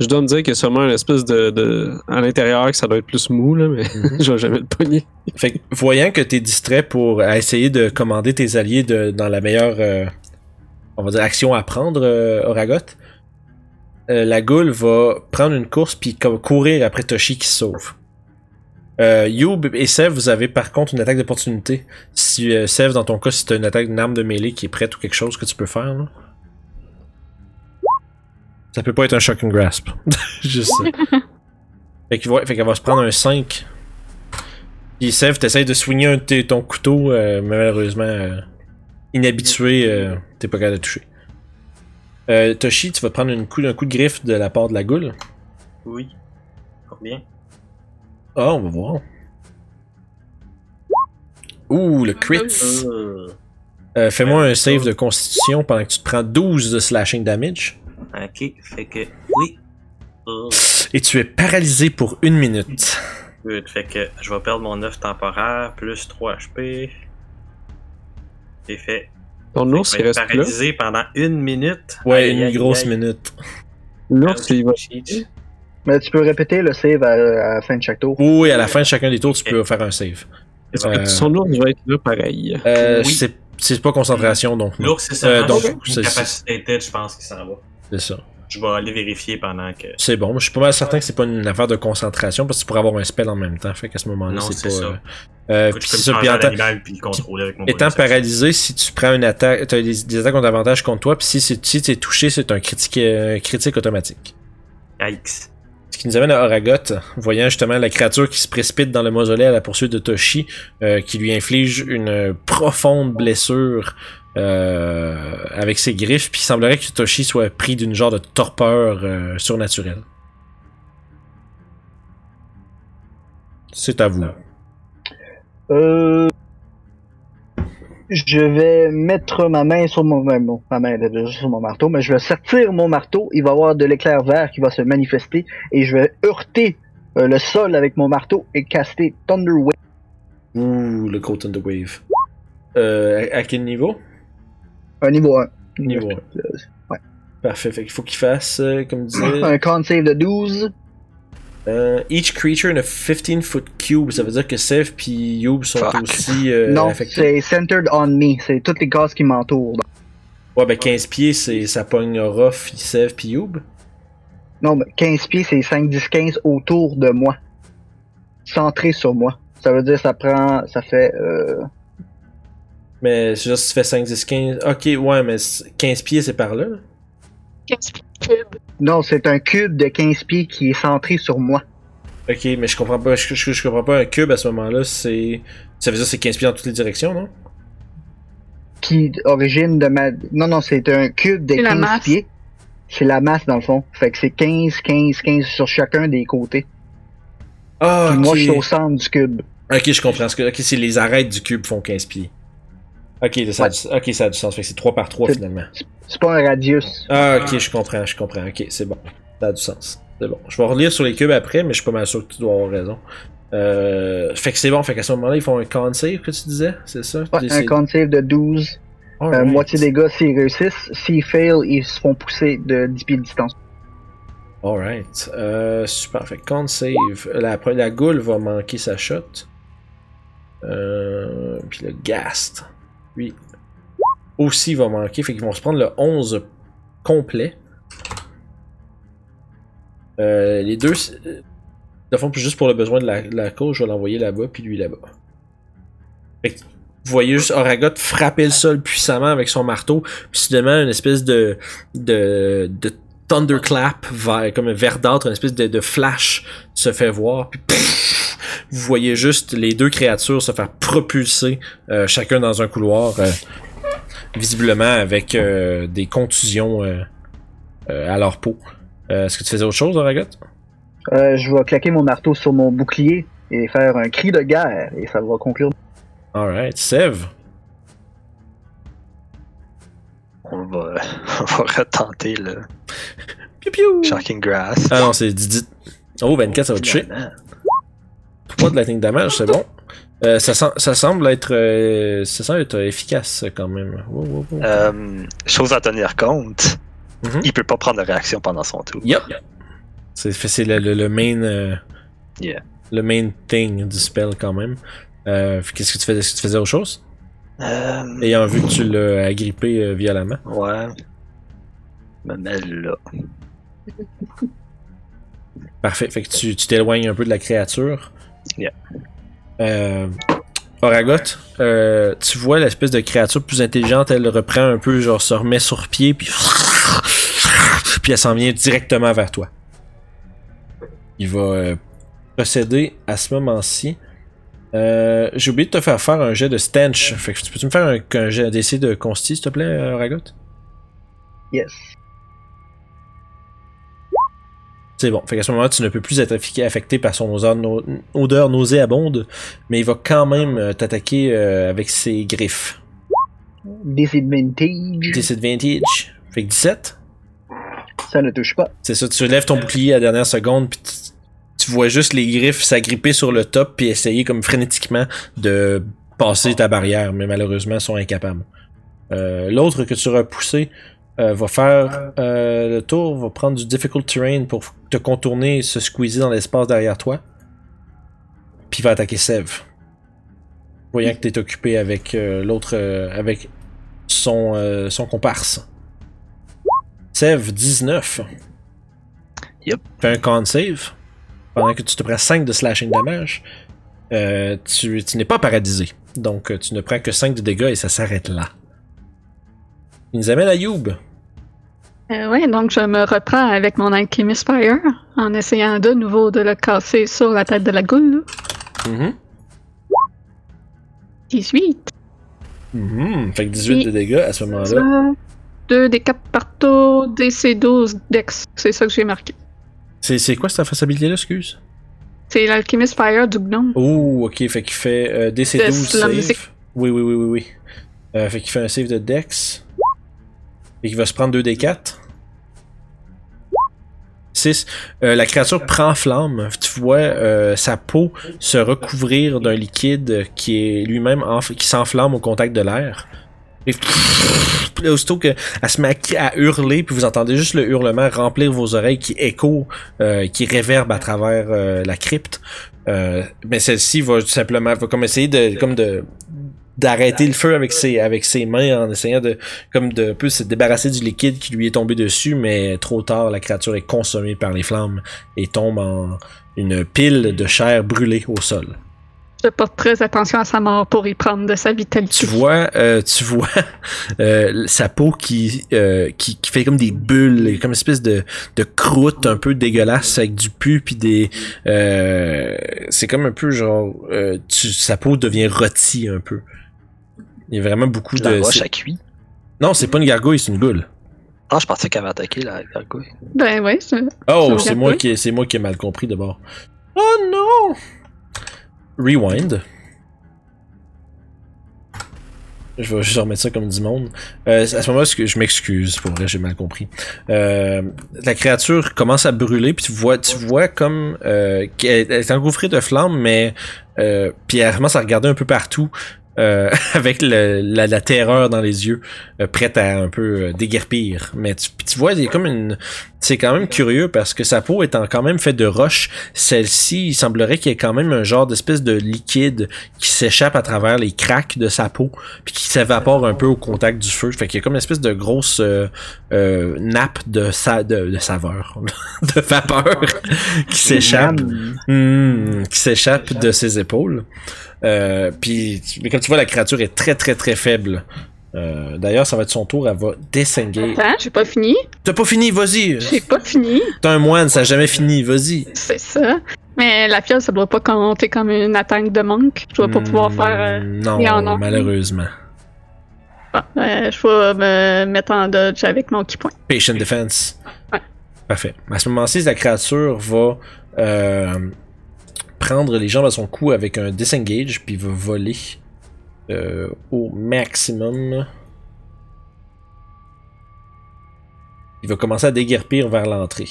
Je dois me dire qu'il y a sûrement une espèce de, de. À l'intérieur, que ça doit être plus mou, là, mais [LAUGHS] je vais jamais le pogner. Fait que, voyant que t'es distrait pour essayer de commander tes alliés de, dans la meilleure, euh, on va dire, action à prendre, euh, Oragot, euh, la goule va prendre une course puis courir après Toshi qui se sauve. Euh, Youb et Sev, vous avez par contre une attaque d'opportunité. Si euh, Sev, dans ton cas, si t'as une attaque d'une arme de mêlée qui est prête ou quelque chose que tu peux faire, là. Ça peut pas être un shocking grasp. [LAUGHS] Juste ça. [LAUGHS] Fait qu'il va- fait qu'elle va se prendre un 5 puis Sev, t'essayes de swinger un de tes- ton couteau, euh, mais malheureusement, euh, inhabitué, euh, t'es pas capable de toucher. Euh, Toshi, tu vas prendre une coup, un coup de griffe de la part de la goule. Oui. Combien? Ah, on va voir. Ouh, le crit. Euh, Fais-moi un save de constitution pendant que tu te prends 12 de slashing damage. Ok, fait que. Oui. Et tu es paralysé pour une minute. good. Fait que je vais perdre mon 9 temporaire, plus 3 HP. C'est fait. Ton Fait ours, il là. paralysé pendant une minute. Ouais, Aïe, une aïe, grosse aïe. minute. L'ours, il va. Cheat. Mais tu peux répéter le save à, à la fin de chaque tour. Oui, à la fin de chacun des tours, tu peux faire un save. Euh, Son ours va être là pareil? Euh, Oui. c'est- C'est pas concentration, donc non. L'ours, c'est ça. Euh, donc, une c'est- capacité tête, je pense qu'il s'en va. C'est ça. Je vais aller vérifier pendant que. C'est bon, je suis pas mal certain que c'est pas une affaire de concentration parce que tu pourrais avoir un spell en même temps. Fait qu'à ce moment-là, Non, c'est c'est pas. ça. euh, Écoute, puis ça, puis en puis contrôler avec mon étant paralysé, si tu prends une attaque, t'as des, des attaques qui ont d'avantage contre toi, puis si si t'es touché, c'est un critique, euh, critique automatique. Yikes. Ce qui nous amène à Oragot, voyant justement la créature qui se précipite dans le mausolée à la poursuite de Toshi, euh, qui lui inflige une profonde blessure euh, avec ses griffes, puis il semblerait que Toshi soit pris d'une genre de torpeur euh, surnaturelle. C'est à vous. Euh, je vais mettre ma main sur mon, ben, bon, ma main déjà sur mon marteau, mais je vais sortir mon marteau. Il va y avoir de l'éclair vert qui va se manifester et je vais heurter euh, le sol avec mon marteau et caster Thunder Wave. Ouh, le Coat the Wave. Euh, à, à quel niveau? Un niveau 1. Niveau Ouais. Parfait, fait qu'il faut qu'il fasse, euh, comme disait, Un con save de 12. Euh, each creature in a 15 foot cube. Ça veut dire que Sev puis Youb sont Fuck. aussi euh, non, c'est centered on me. C'est toutes les cases qui m'entourent. Ouais, ben 15 pieds, c'est ça pogne Ruff, Sev puis Youb. Non, mais 15 pieds, c'est 5, 10, 15 autour de moi. Centré sur moi. Ça veut dire ça prend. Ça fait. Euh, Mais c'est juste si tu fais 5, 10, 15. Ok, ouais, mais c- 15 pieds, c'est par là. 15 cubes. Non, c'est un cube de 15 pieds qui est centré sur moi. Ok, mais je comprends pas. Je, je- je comprends pas un cube à ce moment-là. C'est. Ça veut dire que c'est 15 pieds dans toutes les directions, non? Qui origine de ma. Non, non, c'est un cube de C'est la 15 masse. pieds. C'est la masse dans le fond. Fait que c'est 15, 15, 15 sur chacun des côtés. Ah, Puis ok. moi, je suis au centre du cube. Ok, je comprends. Ce que... Ok, c'est les arêtes du cube font 15 pieds. Ok, ça, a du... ok, ça a du sens. Fait que c'est 3 par 3 C'est- finalement. C'est pas un radius. Ah, ok, je comprends, je comprends. Ok, c'est bon. Ça a du sens. C'est bon. Je vais relire sur les cubes après, mais je suis pas mal sûr que tu dois avoir raison. Euh, fait que c'est bon, fait qu'à ce moment-là, ils font un con save que tu disais, c'est ça? Ouais, un con save de 12. euh, moitié des gars s'ils réussissent. S'ils fail, ils se font pousser de 10 pieds de distance. Alright. Euh, super. Fait con save. La, la goule va manquer sa shot. Euh, puis le Gast, lui, aussi va manquer. Fait qu'ils vont se prendre le 11 complet. Euh, les deux, c'est- de fond, juste pour le besoin de la, de la cause, je vais l'envoyer là-bas, puis lui là-bas. Fait que vous voyez juste Oragot frapper le sol puissamment avec son marteau, puis soudainement, une espèce de, de, de thunderclap vers, comme un verdâtre, une espèce de, de flash se fait voir, puis pff, vous voyez juste les deux créatures se faire propulser euh, chacun dans un couloir, euh, visiblement avec euh, des contusions à leur peau. Est-ce que tu faisais autre chose, Aragot? Euh, je vais claquer mon marteau sur mon bouclier et faire un cri de guerre et ça va conclure. Alright. Sev. On va, [LAUGHS] on va retenter le Piu piu! Shocking Grass. Ah non, c'est Didi. Oh, 24, ça va toucher. Finalement. 3 de lightning damage, c'est bon. Euh, ça, sem- ça semble être, euh, ça semble être efficace quand même. Wow, wow, wow. Euh, chose à tenir compte, Mhm. il peut pas prendre de réaction pendant son tour. Yep. C'est le, le, le main. Yeah. Le main thing du spell quand même. Qu'est-ce que tu faisais? Est-ce que tu faisais autre chose? Euh, Ayant vu que tu l'as agrippé euh, violemment. ouais. Me là. Parfait. Fait que tu tu t'éloignes un peu de la créature. Yeah. Euh, Oragot, euh, tu vois l'espèce de créature plus intelligente, elle reprend un peu, genre se remet sur pied, puis [LAUGHS] puis elle s'en vient directement vers toi. Il va euh, procéder à ce moment-ci. Euh, J'ai oublié de te faire faire un jet de stench. Fait que tu peux-tu me faire un, un jet d'essai de consti, s'il te plaît, euh, Oragot? Yes. C'est bon. Fait qu'à ce moment-là, tu ne peux plus être affecté par son odeur, no- odeur nauséabonde, mais il va quand même euh, t'attaquer euh, avec ses griffes. Disadvantage. Disadvantage. Fait que 17. Ça ne touche pas. C'est ça, tu lèves ton bouclier à la dernière seconde, puis tu, vois juste les griffes s'agripper sur le top, puis essayer comme frénétiquement de passer ta barrière, mais malheureusement, sont incapables. Euh, L'autre que tu auras poussé euh, va faire euh, le tour, va prendre du difficult terrain pour te contourner et se squeezer dans l'espace derrière toi. Puis va attaquer Sev. Voyant que t'es occupé avec l'autre, avec son, son comparse. Sev, 19. Yep. Fais un con save. Pendant que tu te prends 5 de slashing damage, euh, tu, tu n'es pas paralysé. Donc euh, tu ne prends que 5 de dégâts et ça s'arrête là. Il nous amène à Youb. Euh, ouais, donc je me reprends avec mon Alchemist Fire en essayant de nouveau de le casser sur la tête de la goule. là. Mhm. 18. Mhm. Fait que 18 de dégâts à ce moment-là. Ça, 2 des 4 partout, DC 12 Dex. C'est ça que j'ai marqué. C'est, c'est quoi cette façabilité-là, excuse? C'est l'Alchemist Fire du gnome. Oh, ok, fait qu'il fait euh, DC12 De la save. Oui, oui, oui, oui, oui. Euh, fait qu'il fait un save de Dex. Et qu'il va se prendre 2d4. 6. la créature prend flamme. Tu vois euh, sa peau se recouvrir d'un liquide qui est lui-même qui s'enflamme au contact de l'air. Et puis là, aussitôt qu'elle se met à, hurler, puis vous entendez juste le hurlement remplir vos oreilles qui écho, euh, qui réverbe à travers euh, la crypte. Euh, mais celle-ci va tout simplement va comme essayer de comme de d'arrêter le feu avec ses avec ses mains en essayant de comme de un peu se débarrasser du liquide qui lui est tombé dessus mais trop tard la créature est consommée par les flammes et tombe en une pile de chair brûlée au sol. Je porte très attention à sa mort pour y prendre de sa vitalité. Tu vois, euh, tu vois [LAUGHS] euh, sa peau qui, euh, qui qui fait comme des bulles, comme une espèce de de croûte un peu dégueulasse avec du pu puis des euh, c'est comme un peu genre euh, tu, sa peau devient rôtie un peu. Il y a vraiment beaucoup La de roche à cuit. Non, c'est pas une gargouille, c'est une goule. Ah, je pensais qu'elle avait attaqué la gargouille. Ben ouais, c'est- Oh, une c'est moi qui c'est moi qui ai mal compris d'abord. Oh non. Rewind. Je vais juste remettre ça comme du monde. Euh, à ce moment-là, je m'excuse, pour vrai, j'ai mal compris. Euh, la créature commence à brûler, puis tu vois, tu vois comme euh, qu'elle elle est engouffrée de flammes, mais euh, puis elle commence à regarder un peu partout. Euh, [LAUGHS] avec le- la, la terreur dans les yeux, euh, prête à un peu euh, déguerpir. Mais tu, tu vois, il y a comme une, c'est quand même curieux parce que sa peau étant quand même faite de roche, celle-ci, il semblerait qu'il y ait quand même un genre d'espèce de liquide qui s'échappe à travers les craques de sa peau, puis qui s'évapore un peu au contact du feu. Fait qu'il y a comme une espèce de grosse euh, euh, nappe de, sa, de, de saveur, [LAUGHS] de vapeur [LAUGHS] qui s'échappe. Hmm, qui s'échappe de ses épaules. Euh, puis, mais comme tu vois, la créature est très très très faible. Euh, D'ailleurs, ça va être son tour, elle va descender. Attends, j'ai pas fini. T'as pas fini, vas-y! J'ai pas fini. T'es un moine, ça a jamais fini, vas-y. C'est ça. Mais la fiole, ça doit pas compter comme une attaque de monk. Je dois pas pouvoir Hmm, faire. euh, Non, en malheureusement. bon, euh, je vais me mettre en dodge avec mon key point. Patient defense. Ouais. Parfait. À ce moment-ci, la créature va prendre les jambes à son cou avec un disengage, puis va voler euh, au maximum. Il va commencer à déguerpir vers l'entrée.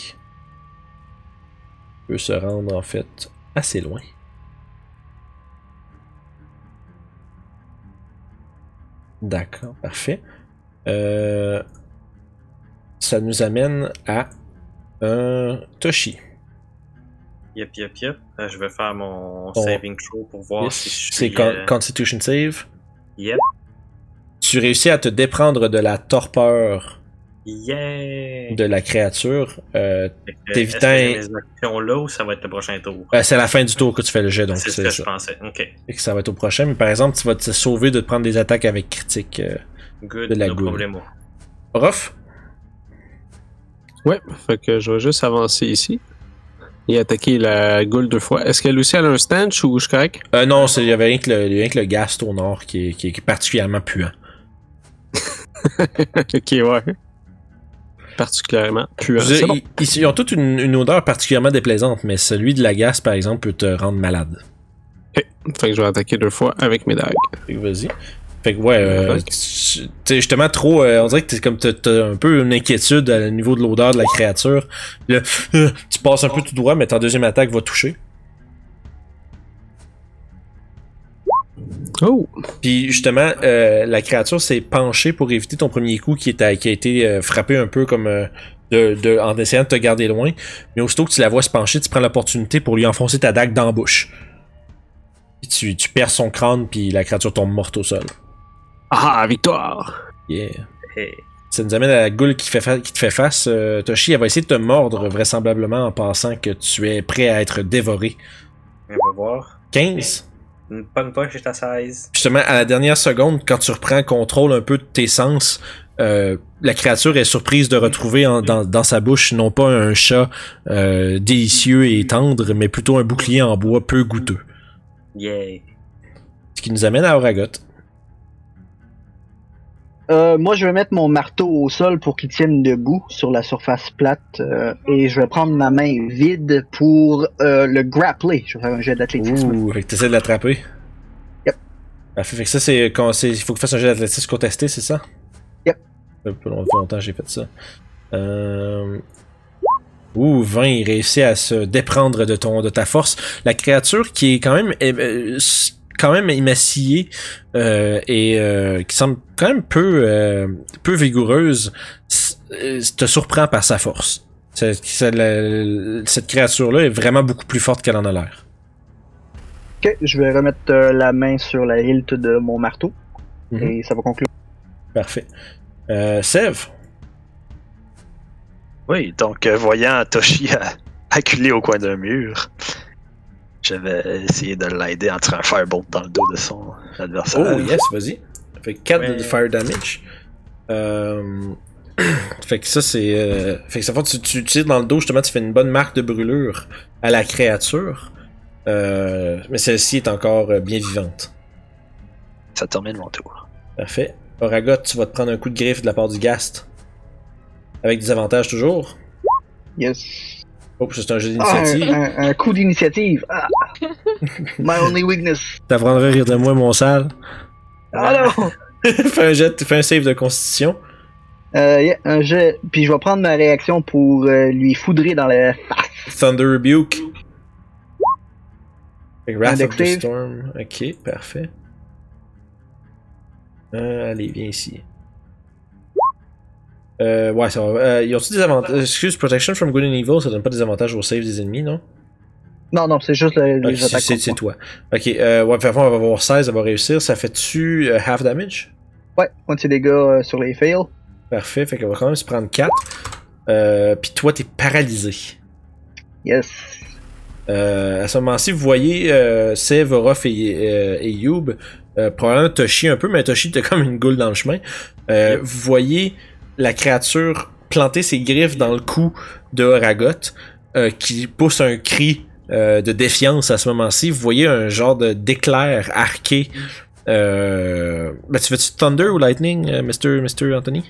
Il peut se rendre en fait assez loin. D'accord, parfait. Euh, ça nous amène à un Toshi. Yep, yep, yep. Euh, je vais faire mon saving throw pour voir si je C'est con- euh, Constitution Save. Yep. Tu réussis à te déprendre de la torpeur Yeah! de la créature. Euh, t'évitant- actions là ou ça va être le prochain tour? euh, c'est la fin du tour que tu fais le jet, donc c'est ce que ça. je pensais. Ok. Fait que ça va être au prochain. Mais par exemple, tu vas te sauver de te prendre des attaques avec critique. Euh, Good, De la no goule. Ruff? Ouais, fait que je vais juste avancer ici. Et attaquer la goule deux fois. Est-ce qu'elle aussi elle a un stanch ou je suis correct? Euh, non, il y avait rien que le, rien que le gast au nord qui est, qui est particulièrement puant. [LAUGHS] ok, ouais. Particulièrement puant. Dire, bon. ils, ont toute une, une odeur particulièrement déplaisante, mais celui de la gasse, par exemple, peut te rendre malade. Fait que je vais attaquer deux fois avec mes dagues. Vas-y. Fait que ouais, euh, tu sais, justement trop, euh, on dirait que t'es comme t'as- un peu une inquiétude au niveau de l'odeur de la créature. Là, euh, tu passes un peu tout droit, mais ta deuxième attaque va toucher. Oh! Puis justement, euh, la créature s'est penchée pour éviter ton premier coup qui, est- qui a été euh, frappé un peu comme euh, de, de- en essayant de te garder loin. Mais aussitôt que tu la vois se pencher, tu prends l'opportunité pour lui enfoncer ta dague dans la bouche. Puis tu, tu perds son crâne, puis la créature tombe morte au sol. Ah, victoire! Yeah. Hey. Ça nous amène à la goule qui, fait fa- qui te fait face. Euh, Toshi, elle va essayer de te mordre vraisemblablement en pensant que tu es prêt à être dévoré. On va voir. 15. Une bonne poche, j'étais à 16. Justement, à la dernière seconde, quand tu reprends contrôle un peu de tes sens, euh, la créature est surprise de retrouver en- dans, dans sa bouche non pas un chat euh, délicieux et tendre, mais plutôt un bouclier en bois peu goûteux. Yeah. Ce qui nous amène à Oragot. Euh, moi, je vais mettre mon marteau au sol pour qu'il tienne debout sur la surface plate euh, et je vais prendre ma main vide pour euh, le grappler. Je vais faire un jet d'athlétisme. Ouh, fait que t'essaies de l'attraper? Yep. Parfait, fait que ça, c'est quand c'est. Il faut que tu fasses un jet d'athlétisme contesté, c'est ça? Yep. Ça fait pas longtemps que j'ai fait ça. Euh... Ouh, 20, il réussit à se déprendre de ton de ta force. La créature qui est quand même euh, euh, s- quand même émaciée euh, et euh, qui semble quand même peu euh, peu vigoureuse te surprend par sa force. Cette créature-là est vraiment beaucoup plus forte qu'elle en a l'air. Ok, je vais remettre euh, la main sur la hilt de mon marteau Mhm. et ça va conclure. Parfait. Euh, Sev, Oui, donc euh, voyant Toshi [LAUGHS] acculé au coin d'un mur, je vais essayer de l'aider en tirant un firebolt dans le dos de son adversaire. Oh yes, vas-y. Fait 4 de fire damage. Euh... [CLEARS THROAT] fait que ça c'est. euh, Fait que ça fait que tu, tu tires dans le dos, justement, tu fais une bonne marque de brûlure à la créature. Euh, Mais celle-ci est encore euh, bien vivante. Ça termine mon tour. Parfait. Oragot, tu vas te prendre un coup de griffe de la part du Gast. Avec des avantages toujours. Yes. Oh, c'est un jeu Ah, un, d'initiative. un- un coup d'initiative. Ah. [LAUGHS] My only weakness. T'apprendras à rire de moi, mon sale. Ah non! [LAUGHS] fais un jet, fais un save de constitution. Euh, yeah, un jet. Puis je vais prendre ma réaction pour euh, lui foudrer dans la face. Thunder Rebuke. Wrath of the. Storm. Ok, parfait. Euh, allez, viens ici. Euh, ouais, ça va. Euh, ils ont-ils des avantages? Excuse, Protection from Good and Evil, ça donne pas des avantages au save des ennemis, non? Non, non, c'est juste le- les attaques. C'est toi. Ok, euh, ouais, parfois on va avoir 16, elle va réussir. Ça fait-tu euh, half damage? Ouais, moitié dégâts euh, sur les fails. Parfait, fait qu'elle va quand même se prendre 4. Euh, Puis toi, t'es paralysé. Yes. Euh, à ce moment-ci, vous voyez euh, Sev, Orof et, euh, et Youb, euh, probablement Toshi un peu, mais Toshi t'as comme une goule dans le chemin. Euh, Vous voyez la créature planter ses griffes dans le cou de Horagot, euh, qui pousse un cri euh, de défiance à ce moment-ci. Vous voyez un genre de d'éclair arqué. Euh... Ben, tu fais-tu Thunder ou Lightning, euh, Mr. Mr. Anthony?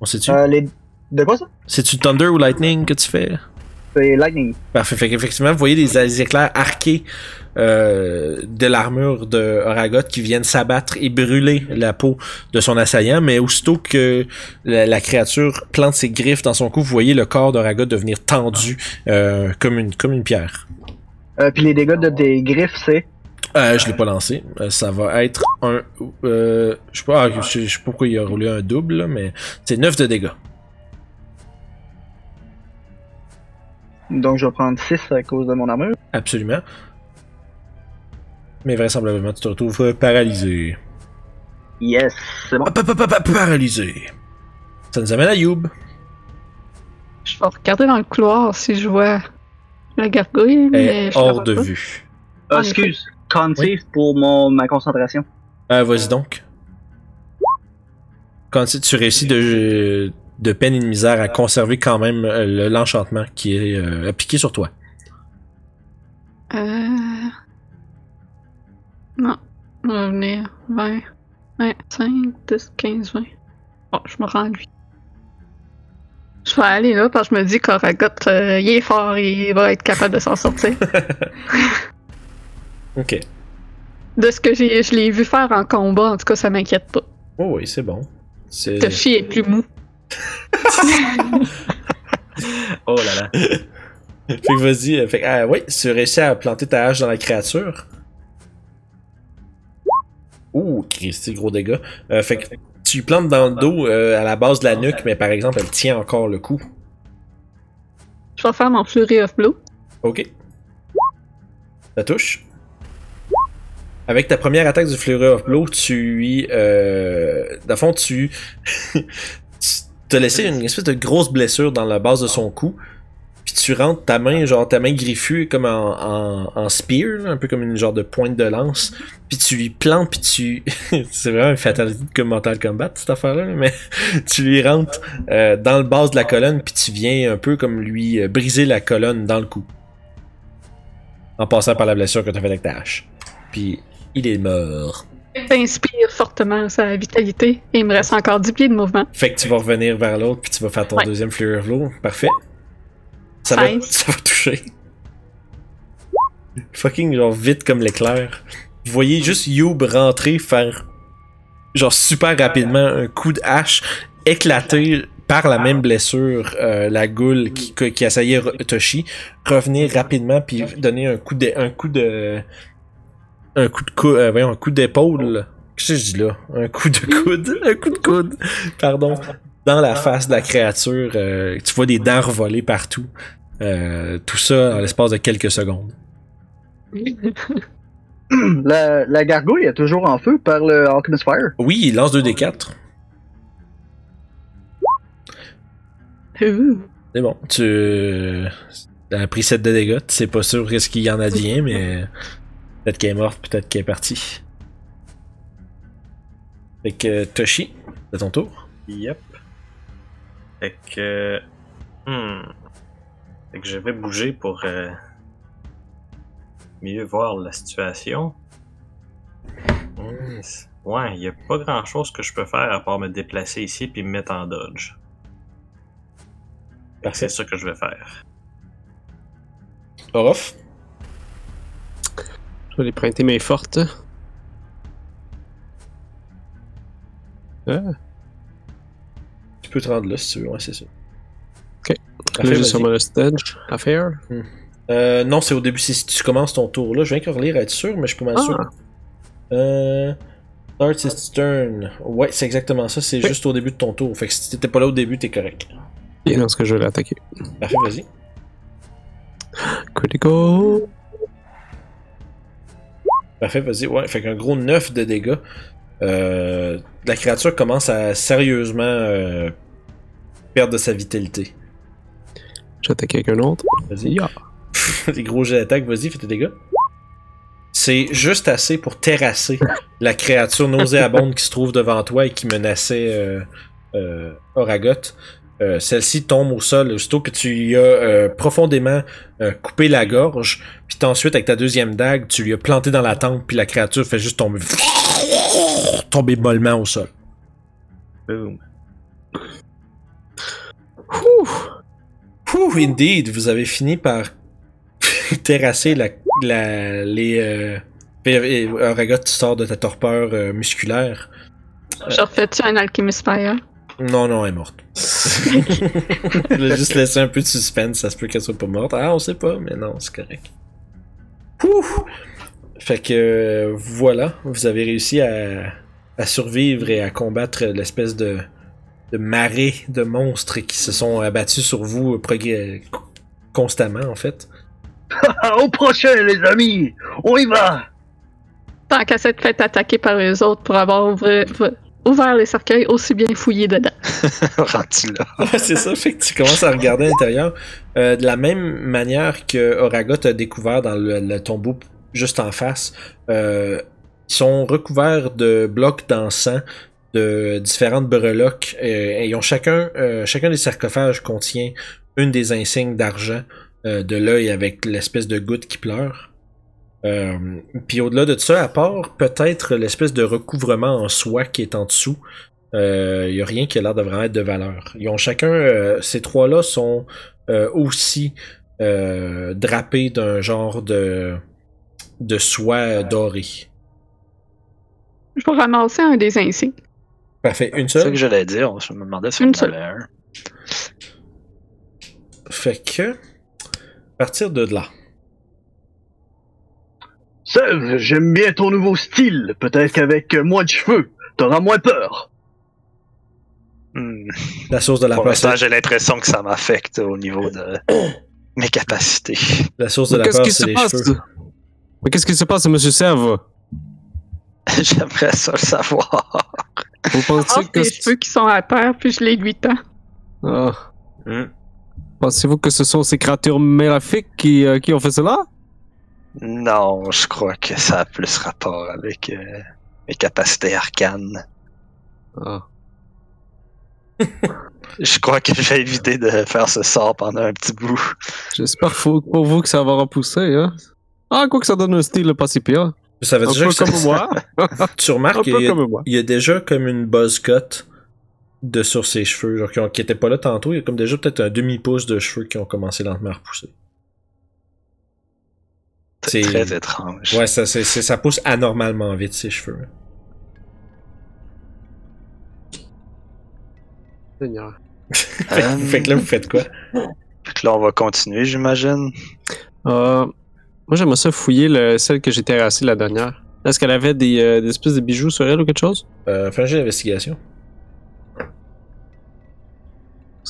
On sait-tu? Euh, les... De quoi ça? C'est-tu Thunder ou Lightning que tu fais? C'est Lightning. Parfait. Fait qu'effectivement, vous voyez des, éclairs arqués euh, de l'armure de Oragot qui viennent s'abattre et brûler la peau de son assaillant, mais aussitôt que la, la créature plante ses griffes dans son cou, vous voyez le corps d'Oragot devenir tendu euh, comme, une, comme une pierre. Euh, puis les dégâts de des griffes, c'est? Euh, je l'ai pas lancé. Euh, ça va être un... Euh, je sais pas, ah, je, je sais pas pourquoi il a roulé un double, là, mais c'est 9 de dégâts. Donc je vais prendre 6 à cause de mon armure. Absolument. Mais vraisemblablement, tu te retrouves euh, paralysé. Yes, c'est bon. Pa- pa- pa- pa- Paralysé. Ça nous amène à Youb. Je vais regarder dans le couloir si je vois la gargouille, mais je hors de pas. vue. Ah, excuse. Con save pour mon, ma concentration. Ah, vas-y donc. Quand tu tu réussis de, de peine et de misère à conserver quand même euh, le- l'enchantement qui est euh, appliqué sur toi. Euh... Non. On va venir 20, 25, 10, 15, 20. Bon, je me rends à lui. Je vais aller là parce que je me dis qu'Oragot, euh, il est fort et il va être capable de s'en sortir. [LAUGHS] [LAUGHS] Ok. De ce que j'ai, je l'ai vu faire en combat, en tout cas, ça m'inquiète pas. Oh oui, c'est bon. Toshi est plus mou. Oh là là. Fait que vas-y. euh, Fait que, ah, oui, tu réussis à planter ta hache dans la créature. Ouh, Christy, gros dégâts. Euh, fait que tu plantes dans le dos euh, à la base de la nuque, mais par exemple, elle tient encore le coup. Je vais faire mon Flurry of Blow. Ok. Ça touche. Avec ta première attaque du Flurry of Blow, tu. Euh, dans le fond, tu... [LAUGHS] t'as laissé une espèce de grosse blessure dans la base de son cou. Puis tu rentres ta main, genre ta main griffue comme en, spear, un peu comme une genre de pointe de lance. Puis tu lui plantes, puis tu... [LAUGHS] c'est vraiment une fatalité comme Mortal Kombat, cette affaire-là. Mais [LAUGHS] tu lui rentres euh, dans le base de la colonne, puis tu viens un peu comme lui euh, briser la colonne dans le cou. En passant par la blessure que tu as faite avec ta hache. Puis il est mort. T'inspires fortement sa vitalité et il me reste encore 10 pieds de mouvement. Fait que tu vas revenir vers l'autre, puis tu vas faire ton Ouais. deuxième Flurry of. Parfait. Ça va, [LAUGHS] ça va toucher. Fucking genre vite comme l'éclair. Vous voyez juste Youb rentrer, faire genre super rapidement un coup de hache, éclater par la même blessure euh, la goule qui, qui, assaillait Toshi, revenir rapidement puis donner un coup de un coup de un coup de cou euh, voyons, un coup d'épaule. Qu'est-ce que je dis là? Un coup de coude, [LAUGHS] un coup de coude. Pardon. Dans la face de la créature, euh, tu vois des dents revoler partout. Euh, tout ça en l'espace de quelques secondes. [LAUGHS] La, la gargouille est toujours en feu par le Alchemist Fire. Oui, il lance 2d4. Ouh. [LAUGHS] C'est bon. Tu as pris 7 de dégâts. Tu sais pas sûr qu'est-ce qu'il y en advient, mais peut-être qu'elle est morte, peut-être qu'elle est partie. Fait que Toshi, c'est ton tour. Yep. Fait que. Hmm. Fait que je vais bouger pour euh, mieux voir la situation. Hmm, Ouais, il a pas grand chose que je peux faire à part me déplacer ici puis me mettre en dodge. C'est ça que je vais faire. Orof? Je vais les prêter main forte. Ah, Tu peux te rendre là si tu veux, ouais, c'est ça. Ok. Parfait, là, vas-y. sûrement le stage à faire. Euh, non, c'est au début, c'est si tu commences ton tour là. Je viens encore lire, être sûr, mais je suis pas mal sûr. Ah, Euh. Start its turn. Ouais, c'est exactement ça, c'est Oui. juste au début de ton tour. Fait que si t'étais pas là au début, t'es correct. et dans ce que je vais l'attaquer. Parfait, vas-y. Critical. Parfait, vas-y. Ouais, fait qu'un gros 9 de dégâts. Euh, la créature commence à sérieusement euh, perdre de sa vitalité. J'attaque quelqu'un d'autre. Vas-y. Ya. Des [LAUGHS] gros jets d'attaque, vas-y, fais tes dégâts. C'est juste assez pour terrasser la créature nauséabonde qui se trouve devant toi et qui menaçait euh, Oragot. Euh, Celle-ci tombe au sol aussitôt que tu lui as euh, profondément euh, coupé la gorge. Puis ensuite, avec ta deuxième dague, tu lui as planté dans la tempe, puis la créature fait juste tomber. [LAUGHS] tomber mollement au sol. Boom. Ouh, indeed, vous avez fini par [LAUGHS] terrasser la, la, les. Euh, Auragot, tu sors de ta torpeur euh, musculaire. Je refais-tu un Alchemist Fire? Non, non, elle est morte. [LAUGHS] Je vais juste laisser un peu de suspense, ça se peut qu'elle soit pas morte. Ah, on sait pas, mais non, c'est correct. Ouh! Fait que euh, voilà, vous avez réussi à, à survivre et à combattre l'espèce de, de marée de monstres qui se sont abattus sur vous constamment, en fait. [LAUGHS] Au prochain, les amis! On y va! Tant qu'à s'être fait attaquer par les autres pour avoir ouvert, les cercueils, aussi bien fouillé dedans. [LAUGHS] [LAUGHS] Rendu là. Ouais, c'est ça, fait que tu commences à regarder à l'intérieur. Euh, de la même manière que Oragot a découvert dans le, le tombeau juste en face, euh, ils sont recouverts de blocs d'encens de différentes breloques. euh, et ils ont chacun, euh, chacun des sarcophages contient une des insignes d'argent euh, de l'œil avec l'espèce de goutte qui pleure. Euh, Puis au-delà de ça, à part peut-être l'espèce de recouvrement en soie qui est en dessous, il n'y a rien qui a l'air de vraiment être de valeur. Ils ont chacun, euh, ces trois-là sont euh, aussi euh, drapés d'un genre de, de soie dorée. Je vais ramasser un des insignes. Parfait, une C'est ça seule? que j'allais dire. Je me demandais si Une seule. un. Fait que, à partir de là. J'aime bien ton nouveau style. Peut-être qu'avec moins de cheveux, t'auras moins peur. Hmm. La source de la Pour peur, c'est j'ai l'impression que ça m'affecte au niveau de [CLEARS THROAT] mes capacités. la source de la Qu'est-ce peur, qui c'est se les passe? cheveux. Mais qu'est-ce qui se passe, monsieur Serve? [LAUGHS] J'aimerais ça le savoir. Vous pensez Ah, que... les cheveux qui sont à terre, puis je les lui tends. Ah. Hmm. Pensez-vous que ce sont ces créatures maléfiques qui, euh, qui ont fait cela? Non, je crois que ça a plus rapport avec euh, mes capacités arcanes. Ah. [LAUGHS] Je crois que j'ai évité de faire ce sort pendant un petit bout. J'espère pour pour vous que ça va repousser, hein? Ah, quoi que ça donne un style pas si pire. Ça veut Un dire peu que ça- comme moi. [LAUGHS] tu remarques qu'il y, a- comme moi. il y a déjà comme une buzz cut de sur ses cheveux, genre qui, ont- qui étaient pas là tantôt. Il y a comme déjà peut-être un demi-pouce de cheveux qui ont commencé lentement à repousser. C'est très étrange. Ouais, ça, c'est- ça pousse anormalement vite, ses cheveux. Seigneur. [LAUGHS] Fait, Euh, fait que là, vous faites quoi? Fait que là, on va continuer, j'imagine. Euh, moi, j'aimerais ça fouiller le, celle que j'ai terrassée la dernière. Est-ce qu'elle avait des, euh, des espèces de bijoux sur elle ou quelque chose? Euh, fais un jeu d'investigation. Parce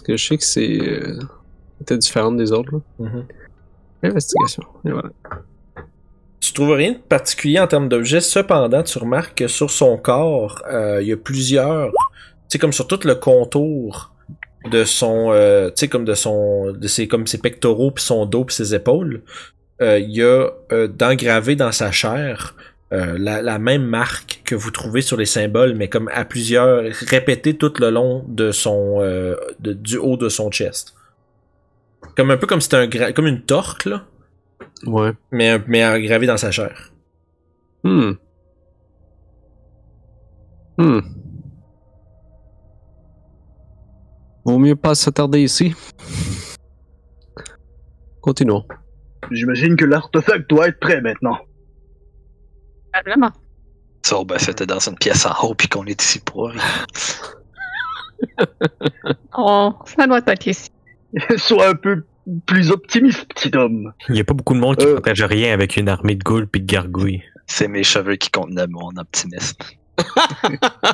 que je sais que c'est. Euh, était différente des autres. Là. Mhm. Investigation. Et voilà. Tu trouves rien de particulier en termes d'objets, cependant, tu remarques que sur son corps, euh, il y a plusieurs. Tu sais, comme sur tout le contour de son. euh, tu sais, comme de son. de ses, comme ses pectoraux, puis son dos, puis ses épaules, euh, il y a d'engravé dans sa chair. la, même marque que vous trouvez sur les symboles, mais comme à plusieurs, répétée tout le long de son, de- du haut de son chest. Comme un peu comme c'était un, comme une torque là, Ouais. mais, mais engravé dans sa chair. Hmm. Hmm. Vaut mieux pas s'attarder ici. Continuons. J'imagine que l'artefact doit être prêt maintenant. Ah, Vraiment. Ça, ben, c'était dans une pièce en haut, puis qu'on est ici pour rien. [LAUGHS] On... Ça doit être ici. [LAUGHS] Sois un peu plus optimiste, petit homme. Il n'y a pas beaucoup de monde qui Euh. protège rien avec une armée de ghouls puis de gargouilles. C'est mes cheveux qui contenaient mon optimisme. [LAUGHS]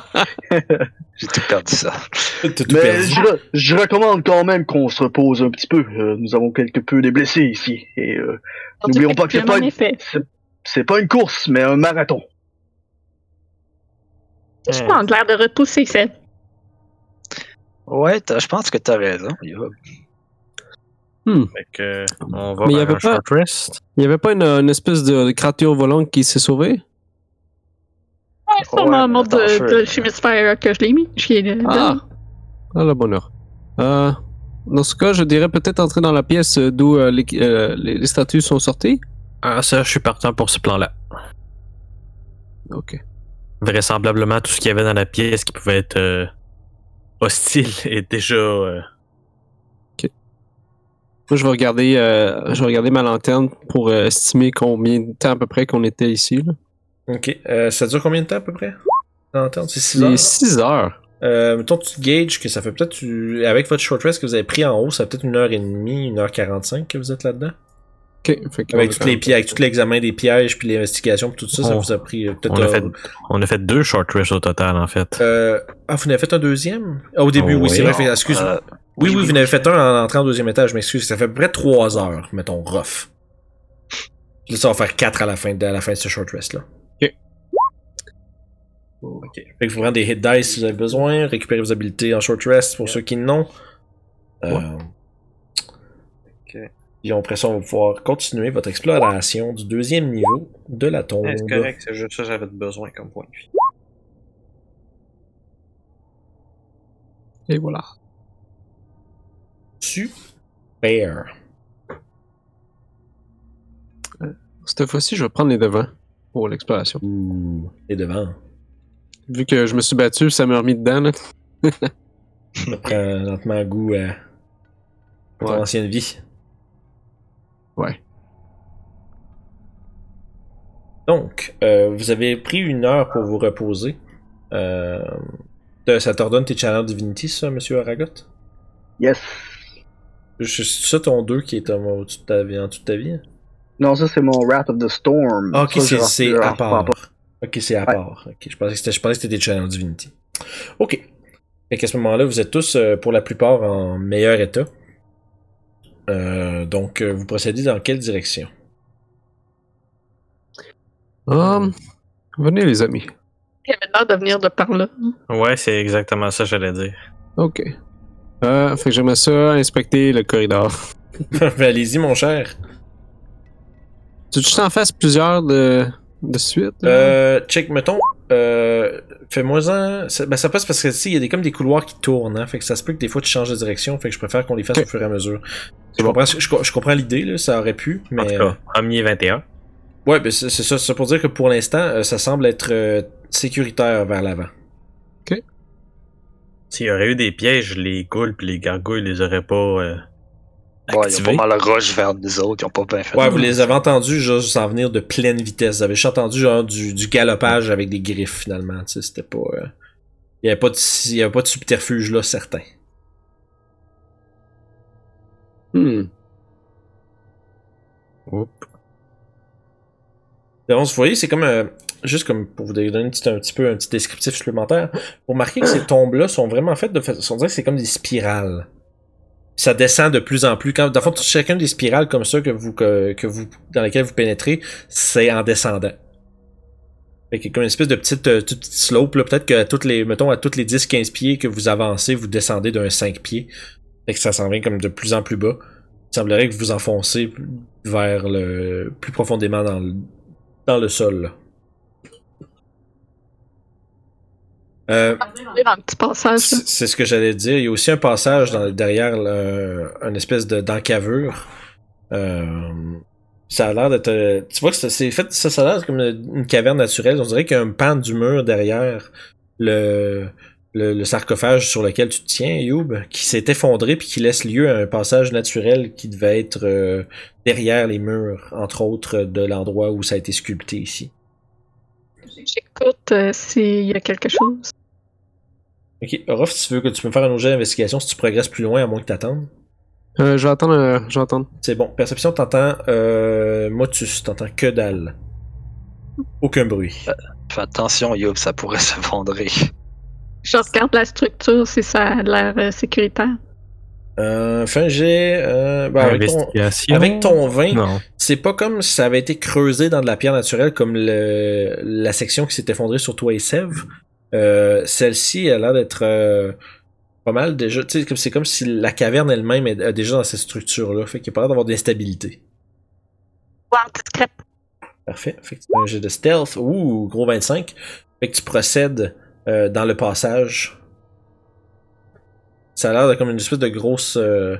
J'ai tout perdu ça. Tout Mais perdu. je, re- je recommande quand même qu'on se repose un petit peu. Euh, nous avons quelque peu des blessés ici. Et euh, N'oublions pas que c'est pas une- effet. c'est- c'est pas une course, mais un marathon. Je prends de l'air de repousser ça. Ouais, t'as- je pense que t'as raison. Yob. Fait que, on va Mais y vers avait pas-. Il y avait pas une, une espèce de créature volante qui s'est sauvée? Ouais, mais mode attends, de, de l'hémisphère que je l'ai mis. Je l'ai donné. Ah! À la bonne heure. Euh, dans ce cas, je dirais peut-être entrer dans la pièce d'où euh, les, euh, les- les statues sont sorties. Ah, ça, je suis partant pour ce plan-là. Ok. Vraisemblablement, tout ce qu'il y avait dans la pièce qui pouvait être euh, hostile est déjà euh, Moi, je vais regarder, euh, je vais regarder ma lanterne pour euh, estimer combien de temps à peu près qu'on était ici. là. Ok. Euh, ça dure combien de temps à peu près? L'entente, c'est 6 heures? C'est 6 heures. Euh, mettons, tu gages que ça fait peut-être, avec votre short rest que vous avez pris en haut, ça fait peut-être une heure et demie, une heure quarante-cinq que vous êtes là-dedans? Ok. Fait que Avec va les pièges, avec tout l'examen des pièges, puis l'investigation, puis tout ça, ça vous a pris euh, peut-être. On a, euh, fait, on a fait deux short rests au total, en fait. euh, ah, vous en avez fait un deuxième? Ah, au début, oui, Oui. c'est vrai. fait- excuse Euh, oui, oui, vous en avez fait un en entrant au deuxième étage, je m'excuse. Ça fait près trois heures, mettons, rough. Là, ça va faire quatre à la fin de, à la fin de ce short rest-là. Ok. Ok. Fait que vous prenez des hit dice si vous avez besoin, récupérez vos habilités en short rest pour ceux qui n'ont. Euh, Et après ça, on va pouvoir continuer votre exploration du deuxième niveau de la tombe. C'est correct, c'est juste ça que j'avais besoin comme point de vie. Et voilà. Super. Cette fois-ci, je vais prendre les devants pour l'exploration. Ouh. Et devant. Vu que je me suis battu, ça m'a remis dedans. Là. [LAUGHS] Ça prend lentement goût à ton Ouais. ancienne vie. Ouais. Donc, euh, vous avez pris une heure pour vous reposer. Euh, ça t'ordonne tes Channel Divinity, ça, monsieur Aragot? Yes. C'est ça ton 2 qui est en, au-dessus de ta vie, en toute ta vie? Non, ça c'est mon Wrath of the Storm. Ah, ok, c'est à part. Ok, c'est à Ouais. part. Ok, je pensais que c'était, des Channel Divinity. Ok. Fait qu'à ce moment-là, vous êtes tous, euh, pour la plupart, en meilleur état. Euh, donc, euh, vous procédez dans quelle direction? Hum, venez, les amis. Il avait l'air de venir de par là. Ouais, c'est exactement ça que j'allais dire. Ok. Euh, fait que j'aimerais ça inspecter le corridor. [LAUGHS] Ben, Allez-y, mon cher. Tu veux que je t'en fasses plusieurs de, de suite? Euh, check, mettons, euh, fais-moi un. Ça, ben, ça passe parce que, tu sais, il y a des, comme des couloirs qui tournent, hein. Fait que ça se peut que des fois tu changes de direction. Fait que je préfère qu'on les fasse Ok. au fur et à mesure. Je bon. comprends, je, je comprends l'idée, là. Ça aurait pu, mais. En tout cas, premier 21. Ouais, ben c'est ça, c'est pour dire que pour l'instant, euh, ça semble être euh, sécuritaire vers l'avant. S'il y aurait eu des pièges, les ghouls pis les gargouilles les auraient pas euh, Ouais, ils ont pas mal rush vers nous autres, ils ont pas bien fait. Ouais, vous les avez entendus juste s'en venir de pleine vitesse. Vous avez juste entendu genre du, du galopage avec des griffes finalement. Tu sais, c'était pas. euh, Il y avait pas de, il y avait pas de subterfuge là, certain. Hmm. Donc, vous voyez, c'est comme euh, juste comme pour vous donner un petit, un petit peu un petit descriptif supplémentaire. Vous remarquez que ces tombes-là sont vraiment faites de façon, on dirait que c'est comme des spirales. Ça descend de plus en plus. Quand, dans le fond, chacune des spirales comme ça que vous, que, que vous, dans lesquelles vous pénétrez, c'est en descendant. Fait a comme une espèce de petite, euh, petite slope. Peut-être que à toutes les, mettons, à toutes les 10-15 pieds que vous avancez, vous descendez d'un 5 pieds. Fait que ça s'en vient comme de plus en plus bas. Il semblerait que vous enfoncez vers le, plus profondément dans le, dans le sol, là. Euh, là. c'est ce que j'allais dire. Il y a aussi un passage dans, derrière une espèce de d'encavure. Euh, ça a l'air d'être. euh, Tu vois que c'est- fait. Ça, ça a l'air comme une, une caverne naturelle. On dirait qu'il y a un pan du mur derrière le, le, le sarcophage sur lequel tu te tiens, Youb, qui s'est effondré puis qui laisse lieu à un passage naturel qui devait être euh, derrière les murs, entre autres de l'endroit où ça a été sculpté ici. J'écoute euh, s'il y a quelque chose. Ok, Orof, si tu veux que tu peux me faire un objet d'investigation si tu progresses plus loin, à moins que t'attendes? Euh, je vais attendre. euh, je vais attendre. C'est bon. Perception, t'entends euh, Motus, t'entends que dalle. Aucun bruit. Fais attention, Yob, ça pourrait [LAUGHS] s'effondrer. Je regarde la structure si ça a l'air euh, sécuritaire. Euh, fin j'ai euh, ben, avec, ton, Investigation. avec ton 20, Non. c'est pas comme si ça avait été creusé dans de la pierre naturelle comme le, la section qui s'est effondrée sur toi et Sève. Euh, Celle-ci a l'air d'être euh, pas mal déjà. Tu sais, comme- c'est comme si la caverne elle-même est déjà dans cette structure-là. Fait qu'il n'y a pas l'air d'avoir d'instabilité. Wow. Parfait. Fait que tu un jet de stealth. Ouh, gros 25. Fait que tu procèdes euh, dans le passage. Ça a l'air de comme une espèce de grosse. euh,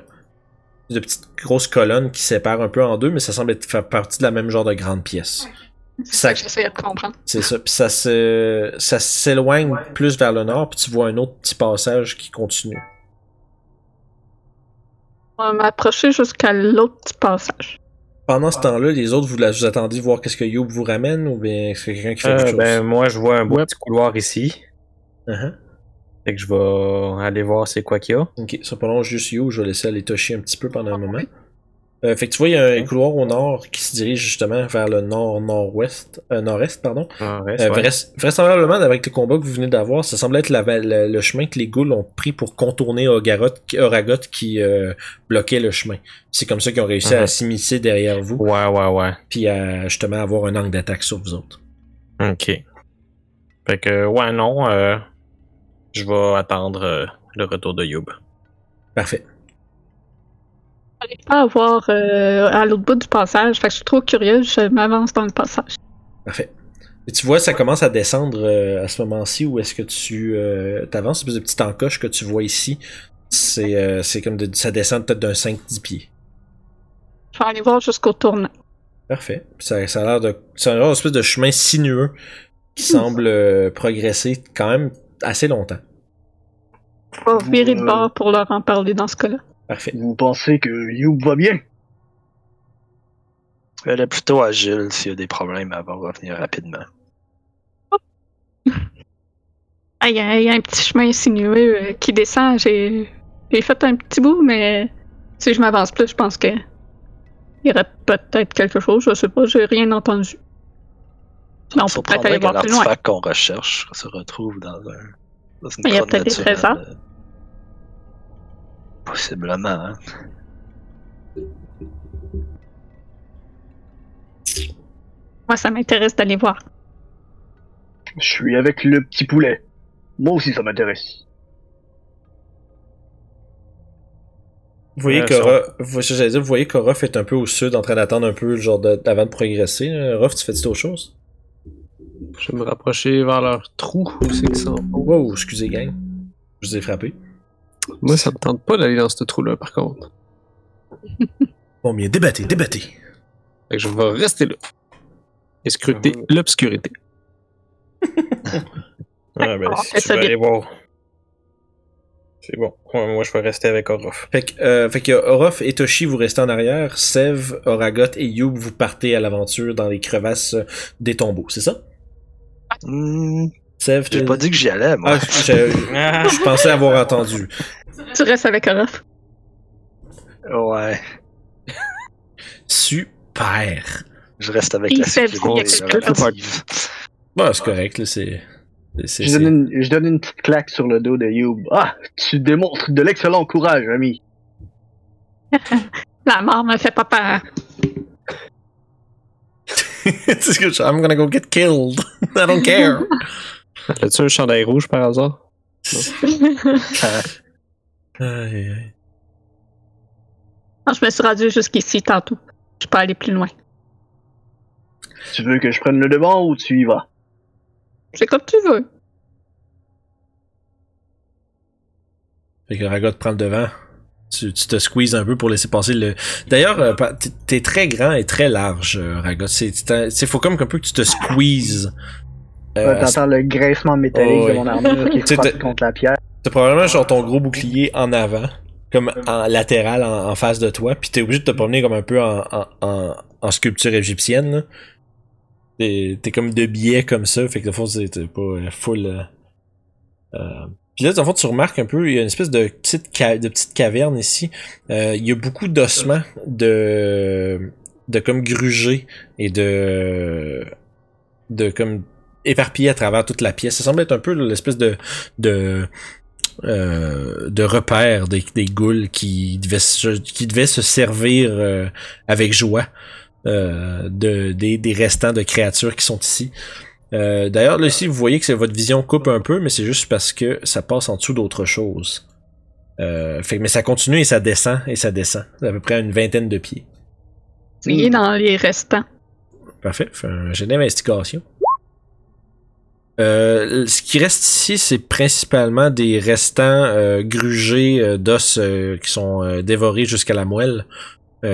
de petite grosse colonne qui sépare un peu en deux, mais ça semble être faire partie de la même genre de grande pièce. C'est Ça- ça que j'essayais de comprendre. C'est ça. Puis ça se, ça s'éloigne plus vers le nord, puis tu vois un autre petit passage qui continue. On va m'approcher jusqu'à l'autre petit passage. Pendant ce temps-là, les autres, vous, la- vous attendiez voir qu'est-ce que Youb vous ramène ou bien c'est quelqu'un qui fait Euh, quelque chose? ben, moi, je vois un beau Ouais. petit couloir ici. Uh-huh. Fait que je vais aller voir c'est quoi qu'il y a. Ok, ça pas long, juste You, je vais laisser aller toucher un petit peu pendant un moment. Euh, fait que tu vois, il y a un couloir au nord qui se dirige justement vers le nord-nord-ouest, euh, nord-est, pardon. Ah, reste, Euh, ouais. vrais- vraisemblablement, avec le combat que vous venez d'avoir, ça semble être la le, le chemin que les ghouls ont pris pour contourner Ogarot, Oragot qui euh, bloquait le chemin. C'est comme ça qu'ils ont réussi à s'immiscer derrière vous, Ouais, ouais, ouais. puis à justement avoir un angle d'attaque sur vous autres. Ok. Fait que, ouais, non, euh, je vais attendre euh, le retour de Youb. Parfait. J'arrive pas à voir euh, à l'autre bout du passage, fait que je suis trop curieuse, je m'avance dans le passage. Parfait. Et tu vois, ça commence à descendre euh, à ce moment-ci où est-ce que tu euh, t'avances, une espèce de petite encoche que tu vois ici. C'est euh, c'est comme de, ça descend peut-être d'un 5-10 pieds. Je vais aller voir jusqu'au tournant. Parfait. Ça, ça a l'air de. C'est un genre d'espèce de chemin sinueux qui semble euh, progresser quand même assez longtemps. Je vais virer de Euh. bord pour leur en parler dans ce cas-là. Parfait. Vous pensez que Youb va bien? Elle est plutôt agile s'il y a des problèmes, elle va revenir rapidement. [LAUGHS] Ah, il y, a il y a un petit chemin sinueux euh, qui descend. J'ai j'ai fait un petit bout, mais si je m'avance plus, je pense que il y aurait peut-être quelque chose. Je sais pas, j'ai rien entendu. Mais on peut peut-être aller voir plus loin. l'artefact qu'on recherche se retrouve dans un. Dans une Il y a peut-être des naturelle. trésors. Possiblement, hein. Moi, ça m'intéresse d'aller voir. Je suis avec le petit poulet. Moi aussi, ça m'intéresse. Vous voyez Euh, qu'Orof, vous, j'allais dire, vous voyez qu'Orof est un peu au sud en train d'attendre un peu le genre de, avant de progresser. Orof, tu fais-tu autre chose? Je vais me rapprocher vers leur trou. Où c'est qu'ils sont? Wow, excusez gang. Je vous ai frappé. Moi, ça me tente pas d'aller dans ce trou-là, par contre. [LAUGHS] Bon bien, débattez, débattez. Fait que je vais rester là. Et scruter l'obscurité. [LAUGHS] Ah, ben, on si tu veux aller voir. C'est bon. Ouais, moi, je vais rester avec Orof. Fait que, euh, fait que Orof et Toshi, vous restez en arrière. Sev, Oragot et Youb, vous partez à l'aventure dans les crevasses des tombeaux, c'est ça? Hmm, Sev, J'ai pas dit que j'y allais, moi. Ah, je, je pensais avoir entendu. Tu restes avec Orof. Ouais. Super. Je reste avec Il la fait. Bon, c'est correct, là, c'est... c'est- Je donne, une, je donne une petite claque sur le dos de Youb. Ah, tu démontres de l'excellent courage, ami. [LAUGHS] La mort me fait pas peur. [LAUGHS] c'est ce que je... I'm gonna go get killed. [LAUGHS] I don't care. [LAUGHS] As-tu un chandail rouge par hasard? Aïe, aïe. Non, je me suis rendu jusqu'ici tantôt. Je peux aller plus loin. Tu veux que je prenne le devant ou tu y vas? C'est comme tu veux. Fait que Ragot prend le devant. Tu, tu te squeezes un peu pour laisser passer le. D'ailleurs, euh, t'es- très grand et très large, euh, Ragot. C'est, faut comme un peu que tu te squeezes. Euh, Ouais, T'entends le graissement métallique Oh, de mon armure qui [LAUGHS] t'as- contre la pierre. T'as probablement genre ton gros bouclier en avant, comme en latéral en, en face de toi, puis t'es obligé de te promener comme un peu en, en, en, en sculpture égyptienne. T'es, t'es comme de biais comme ça, fait que de fond c'est t'es pas euh, full. Euh, Puis là, dans le fond, tu remarques un peu, il y a une espèce de petite, de petite caverne ici. Euh, il y a beaucoup d'ossements de, de comme grugés et de, de comme éparpillés à travers toute la pièce. Ça semble être un peu l'espèce de, de, euh, de repères des, des ghouls qui devaient se, qui devaient se servir euh, avec joie euh, de, des, des restants de créatures qui sont ici. Euh, D'ailleurs, là, ici, vous voyez que votre vision coupe un peu, mais c'est juste parce que ça passe en dessous d'autre chose. Euh, fait, mais ça continue et ça descend et ça descend. C'est à peu près une vingtaine de pieds. Il est dans les restants. Parfait. Fais un jet d'investigation. Euh, ce qui reste ici, c'est principalement des restants euh, grugés euh, d'os qui sont dévorés jusqu'à la moelle.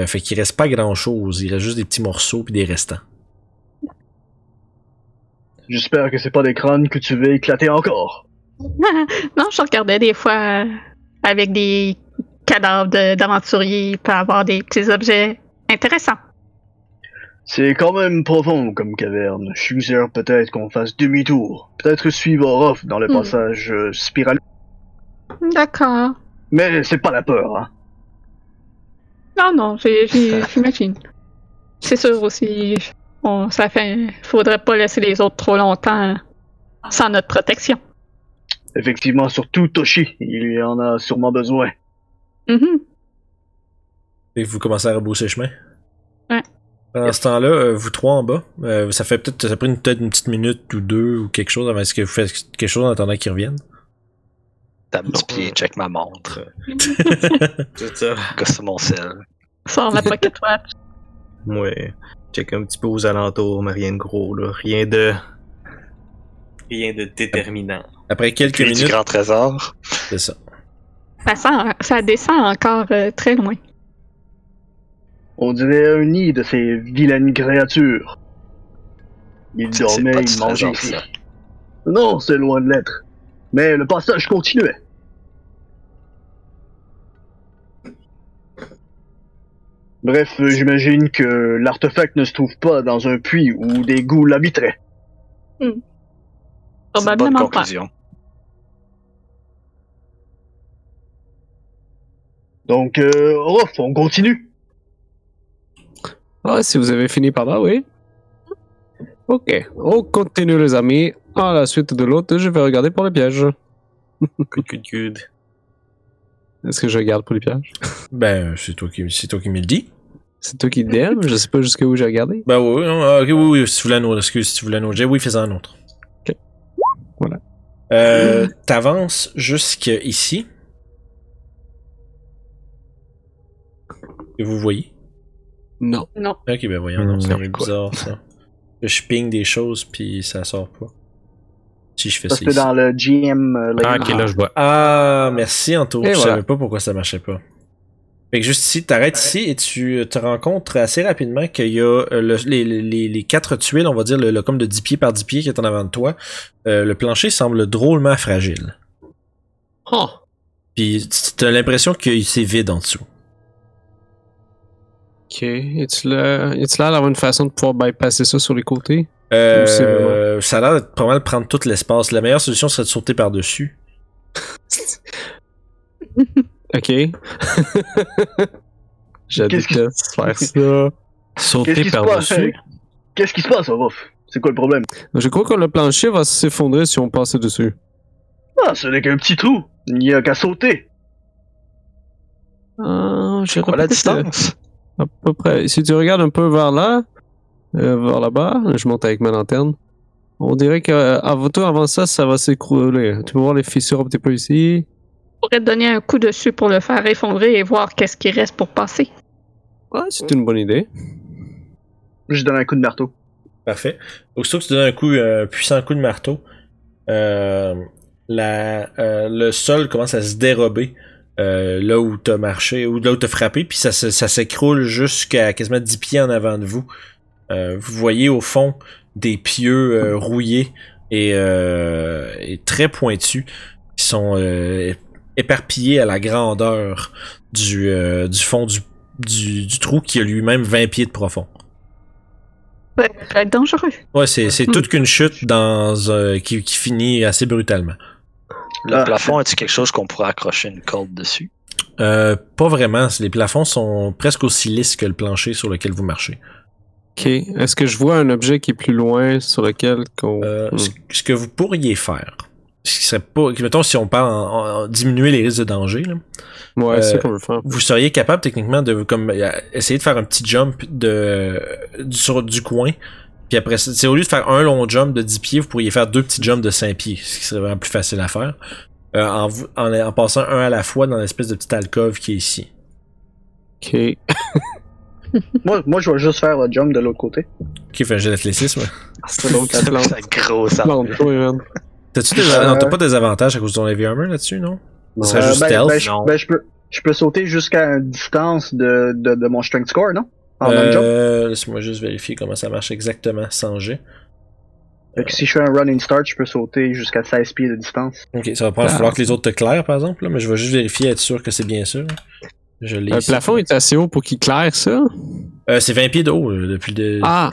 Fait qu'il reste pas grand chose. Il reste juste des petits morceaux puis des restants. J'espère que c'est pas des crânes que tu veux éclater encore. [LAUGHS] non, je regardais des fois euh, avec des cadavres d'aventuriers peut avoir des petits objets intéressants. C'est quand même profond comme caverne. Je suggère peut-être qu'on fasse demi-tour. Peut-être suivre Orof dans le Hmm. passage euh, spiraleux. D'accord. Mais c'est pas la peur, hein. Non, non, j'imagine. C'est sûr aussi, on, ça fait, faudrait pas laisser les autres trop longtemps sans notre protection. Effectivement, surtout Toshi. Il y en a sûrement besoin. Mhm. Et vous commencez à rebrousser chemin? Ouais. Pendant ce temps-là, euh, vous trois en bas, euh, ça fait peut-être ça a pris une- peut-être une petite minute ou deux ou quelque chose avant est-ce que vous faites quelque chose en attendant qu'ils reviennent? T'as un petit pied, check ma montre. Tout [LAUGHS] ça. Gosse mon sel. Sors la pocket watch. Ouais. Check un petit peu aux alentours, mais rien de gros, là. Rien de. Rien de déterminant. Après quelques Puis du minutes, grand trésor. c'est ça. Ça, sent- ça descend encore euh, très loin. On dirait un nid de ces vilaines créatures. Ils dormaient, ils mangeaient ici. ça. Non, c'est loin de l'être. Mais le passage continuait. Bref, euh, j'imagine que l'artefact ne se trouve pas dans un puits où des goûts l'habiteraient. Bonne Probablement pas. conclusion. Donc, euh, on continue. Ah, si vous avez fini par là, oui. Ok, on continue les amis. À la suite de l'autre, je vais regarder pour les pièges. Good, good, good. Est-ce que je regarde pour les pièges? Ben, c'est toi qui, c'est toi qui me le dis. C'est toi qui DM, je sais pas jusqu'où j'ai regardé. Ben oui, oui, non, ah, ok, oui, oui, si tu voulais un autre, excuse, si tu voulais un autre jet, oui, fais-en un autre. Ok. Voilà. Euh, t'avances jusqu'ici. Et vous voyez? Non. Non. Ok, ben voyons, non, c'est bizarre ça. Je ping des choses puis ça sort pas. Si je fais Ça c'était ici. dans le GM. euh, Ah, ok, là, je vois. Ah, merci Anto. Et je voilà. savais pas pourquoi ça marchait pas. Fait que juste ici, t'arrêtes ici et tu te rends compte assez rapidement qu'il y a euh, le- les, les, les quatre tuiles, on va dire le, le comme de 10 pieds par 10 pieds qui est en avant de toi. Euh, le plancher semble drôlement fragile. Oh. Puis t'as l'impression que c'est vide en dessous. Ok. Es-tu là d'avoir une façon de pouvoir bypasser ça sur les côtés? Euh, ça a l'air de pas mal prendre tout l'espace. La meilleure solution serait de sauter par-dessus. [LAUGHS] Ok. [LAUGHS] Je Qu'est-ce qui- déteste faire ça. Qu'est-ce Sauter qui se passe? par-dessus. Qu'est-ce qui se passe, Orof? C'est quoi le problème? Je crois que le plancher va s'effondrer si on passe dessus. Ah, ce n'est qu'un petit trou. Il n'y a qu'à sauter. Ah, je Quoi la distance? À peu près. Si tu regardes un peu vers là, euh, vers là-bas, je monte avec ma lanterne. On dirait que euh, avant tout, avant ça, ça va s'écrouler. Tu peux voir les fissures un petit peu ici. Je pourrais te donner un coup dessus pour le faire effondrer et voir qu'est-ce qui reste pour passer. Ouais, c'est une bonne idée. Je donne un coup de marteau. Parfait. Aussitôt que tu donnes un coup, un puissant coup de marteau, euh, la, euh, le sol commence à se dérober euh, là où t'as marché, ou là où t'as frappé, puis ça, se- ça s'écroule jusqu'à quasiment 10 pieds en avant de vous. Euh, vous voyez au fond des pieux euh, rouillés et, euh, et très pointus qui sont euh, éparpillés à la grandeur du, euh, du fond du, du, du trou qui a lui-même 20 pieds de profond. Ça va être dangereux. Ouais, c'est, c'est toute qu'une chute dans euh, qui, qui finit assez brutalement. Le Ah. plafond, as-tu quelque chose qu'on pourrait accrocher une corde dessus? Euh, pas vraiment. Les plafonds sont presque aussi lisses que le plancher sur lequel vous marchez. Ok. Est-ce que je vois un objet qui est plus loin sur lequel qu'on. Euh, Hmm. ce, que vous pourriez faire, ce qui serait pas, mettons si on parle en, en- diminuer les risques de danger, là, Ouais, euh, c'est qu'on veut faire. vous seriez capable techniquement de comme euh, essayer de faire un petit jump de du, sur du coin. Puis après, c'est au lieu de faire un long jump de 10 pieds, vous pourriez faire deux petits jumps de 5 pieds, ce qui serait vraiment plus facile à faire. Euh, en, en passant un à la fois dans l'espèce de petite alcôve qui est ici. Ok. [LAUGHS] [LAUGHS] Moi, moi, je vais juste faire le jump de l'autre côté. Qui fait un jet d'athlétisme. C'est l'autre. La grosse. T'as-tu des, Euh, non, t'as pas des avantages à cause de ton heavy armor là-dessus, non? Non. Ça serait juste ben, stealth. ben, ben, je peux, je peux sauter jusqu'à une distance de, de, de mon strength score, non? En. Euh, laisse-moi juste vérifier comment ça marche exactement sans jet. Fait que si je fais un running start, je peux sauter jusqu'à 16 pieds de distance. Ok, ça va pas Ah. falloir que les autres te clairent, par exemple, là, mais je vais juste vérifier, être sûr que c'est bien sûr. Je l'ai Le ici. plafond est assez haut pour qu'il claire ça? Euh, c'est 20 pieds de haut euh, depuis le. Ah!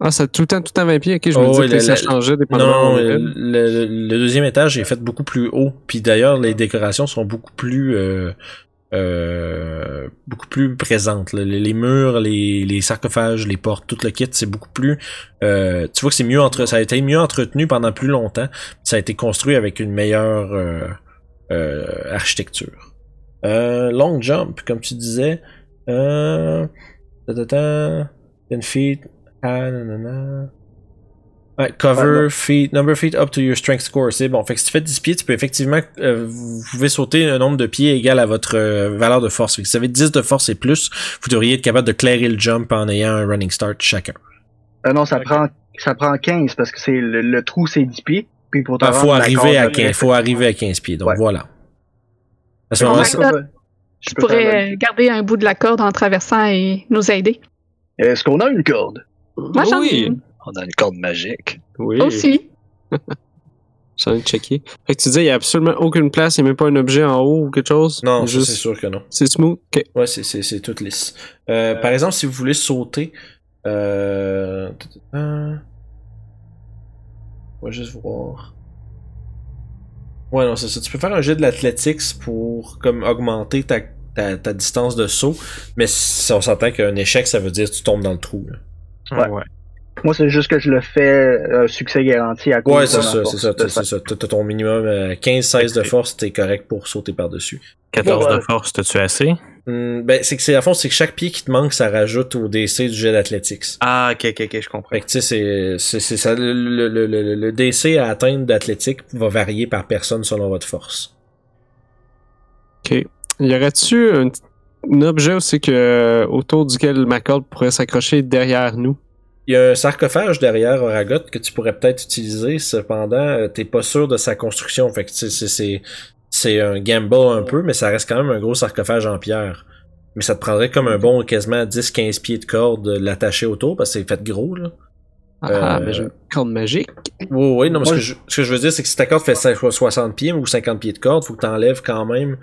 Ah, c'est tout le temps, tout le temps 20 pieds. Ok, je me Oh, dis oui, que le- ça changeait dépendamment Non, euh, le, le- le deuxième étage est fait beaucoup plus haut. Puis d'ailleurs, les décorations sont beaucoup plus euh, euh, beaucoup plus présentes. Les, les murs, les, les sarcophages, les portes, tout le kit, c'est beaucoup plus. euh, tu vois que c'est mieux entre, ça a été mieux entretenu pendant plus longtemps. Ça a été construit avec une meilleure euh, euh, architecture. Euh, long jump, comme tu disais. Euh, ta, ta, ta, 10 feet. Ah, nanana. Ouais, cover, feet, number of feet up to your strength score. C'est bon. Fait que si tu fais 10 pieds, tu peux effectivement, euh, vous pouvez sauter un nombre de pieds égal à votre euh, valeur de force. Fait que si vous avez 10 de force et plus, vous devriez être capable de clairer le jump en ayant un running start chacun. Euh, non, ça prend ça prend 15 parce que c'est le, le trou c'est 10 pieds. Puis pour Il faut arriver à après, 15, faut arriver à 15 pieds. Donc Ouais. voilà. À ce moment-là, je pourrais euh, garder un bout de la corde en traversant et nous aider. Est-ce qu'on a une corde? Moi, j'en ai oui. une. On a une corde magique. Oui. Aussi. [LAUGHS] J'en ai checké. Fait que tu disais, il n'y a absolument aucune place, il n'y a même pas un objet en haut ou quelque chose? non, juste... c'est sûr que non. C'est smooth? Ok. Ouais, c'est, c'est, c'est tout lisse. Euh, par exemple, si vous voulez sauter, euh... On va juste voir. Ouais, non, c'est ça. Tu peux faire un jet de l'athletics pour comme augmenter ta, ta, ta distance de saut, mais si on s'entend qu'un échec, ça veut dire que tu tombes dans le trou. là. Ouais. Moi, c'est juste que je le fais euh, succès garanti à cause Ouais, de c'est ça, c'est ça, de c'est ça. T'as ton minimum euh, 15-16 de force, t'es correct pour sauter par-dessus. 14 Bon, de euh, force, t'as-tu assez? Hum, ben, c'est que c'est à fond, c'est que chaque pied qui te manque, ça rajoute au DC du jet d'athlétiques. Ah, ok, ok, ok, je comprends. Fait que tu sais, c'est- ça. Le, le, le, le- le DC à atteindre d'athlétique va varier par personne selon votre force. OK. Y aurait-tu un, un objet aussi que, autour duquel ma corde pourrait s'accrocher derrière nous? Il y a un sarcophage derrière Oragot que tu pourrais peut-être utiliser, cependant, euh, t'es pas sûr de sa construction. Fait que c'est- c'est c'est un gamble un peu, mais ça reste quand même un gros sarcophage en pierre. Mais ça te prendrait comme un bon quasiment 10-15 pieds de corde de l'attacher autour parce que c'est fait gros là. Ah, Euh, mais j'ai une corde magique. Oui, oui, non, mais ce, que je, ce que je veux dire, c'est que si ta corde fait 5 60 pieds ou 50 pieds de corde, faut que tu enlèves quand même.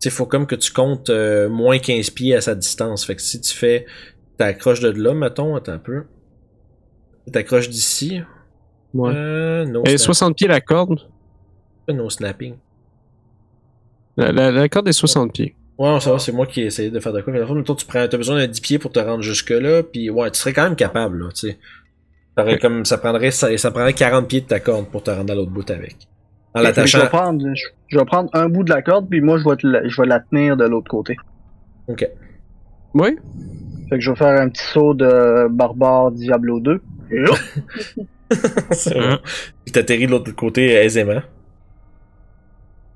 Tu sais, faut comme que tu comptes euh, moins 15 pieds à sa distance. Fait que si tu fais. T'accroches de là, mettons, attends un peu. T'accroches d'ici? Ouais. Euh, no, Et snap- 60 pieds la corde? no snapping. La, la- la corde est 60 pieds. Ouais, ça va, c'est moi qui ai essayé de faire de quoi. Mais fond, mettons, tu prends, t'as besoin de 10 pieds pour te rendre jusque-là, puis ouais, tu serais quand même capable, là, tu sais. Comme, ça prendrait, ça, ça prendrait 40 pieds de ta corde pour te rendre à l'autre bout avec. En Je l'attachant. vais, prendre, je, je vais prendre un bout de la corde, puis moi, je vais, te la, je vais la tenir de l'autre côté. Ok. Oui? Fait que je vais faire un petit saut de barbare Diablo 2. [LAUGHS] C'est vrai. Il t'atterrit de l'autre côté aisément.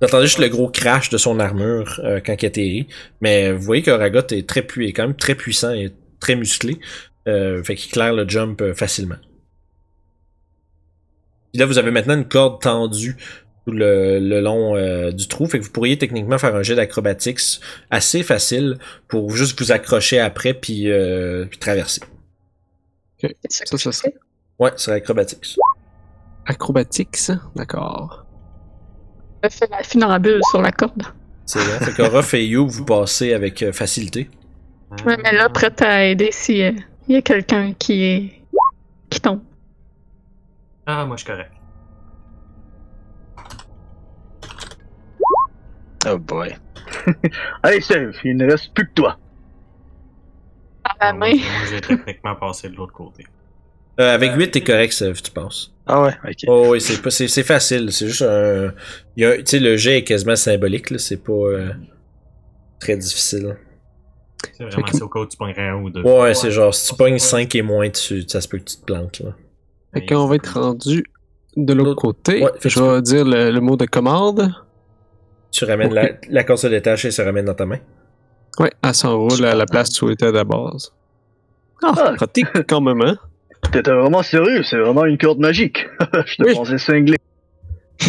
Vous entendez juste le gros crash de son armure euh, quand il atterrit. Mais vous voyez que Ragot est très pu est quand même très puissant et très musclé. Euh, fait qu'il claire le jump euh, facilement. Puis là, vous avez maintenant une corde tendue tout le, le long euh, du trou. Fait que vous pourriez techniquement faire un jet d'acrobatics assez facile pour juste vous accrocher après puis, euh, puis traverser. Ça, ça serait Ouais, c'est acrobatics. acrobatics. D'accord. Je fais la funambule sur la corde. C'est vrai. Fait que [LAUGHS] Ruff et You, vous passez avec euh, facilité. Ouais, mais là, prête à aider si il y a quelqu'un qui est. qui tombe. Ah, moi, je suis correct. Oh boy. [LAUGHS] Allez, Steve, il ne reste plus que toi. La Moi, main. moi, j'ai techniquement passé de l'autre côté. Euh, avec 8, t'es correct, Sev, tu penses. Ah ouais, ok. Oh oui, c'est pas- c'est c'est facile. C'est juste un. il y a- Tu sais, le jet est quasiment symbolique, là. C'est pas euh, très difficile. C'est vraiment si au cas où tu pognerais un ou deux. Ouais, c'est genre, si tu pognes 5 et moins, tu, ça se peut que tu te plantes, là. Fait qu'on va être rendu de l'autre L'autre- côté. Ouais, fait que je vais dire le, le mot de commande. Tu ramènes la, la corde se détache et se ramène dans ta main. Ouais, elle s'enroule à la place où elle était à la base. Ah, Ah. pratique quand même, hein? T'étais vraiment sérieux, c'est vraiment une corde magique. [LAUGHS] je te Oui. pensais cinglé. [LAUGHS]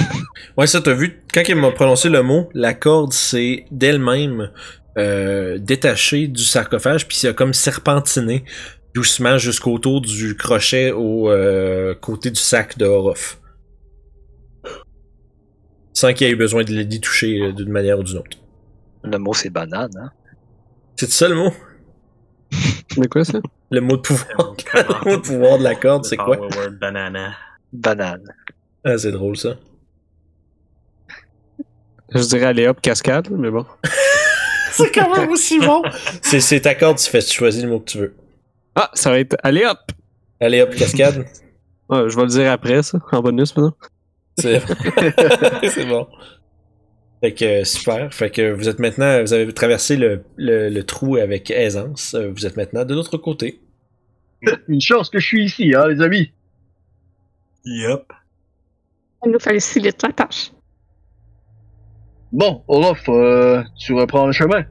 Ouais, ça, t'as vu, quand il m'a prononcé le mot, la corde, c'est d'elle-même euh, détachée du sarcophage, puis c'est comme serpentiné. Doucement jusqu'autour du crochet au euh, côté du sac de Orof. Sans qu'il y ait eu besoin de l'y toucher euh, d'une manière ou d'une autre. Le mot, c'est banane, hein? C'est ça le mot? Mais quoi ça? Le mot de pouvoir. le mot de pouvoir [LAUGHS] de la corde, c'est quoi? Power word banana. Banane. Ah, c'est drôle ça. Je dirais aller hop cascade, mais bon. [LAUGHS] c'est quand même aussi bon! C'est, c'est ta corde, tu fais, tu choisis le mot que tu veux. Ah, ça va être aller hop! Allez hop, cascade. [LAUGHS] Ouais, je vais le dire après ça, en bonus maintenant. C'est c'est bon. Fait que euh, super. Fait que vous êtes maintenant, vous avez traversé le, le, le trou avec aisance. Euh, Vous êtes maintenant de l'autre côté. [LAUGHS] Une chance que je suis ici, hein, les amis. Yup. Ça nous facilite la tâche. Bon, Olof, euh, tu reprends le chemin.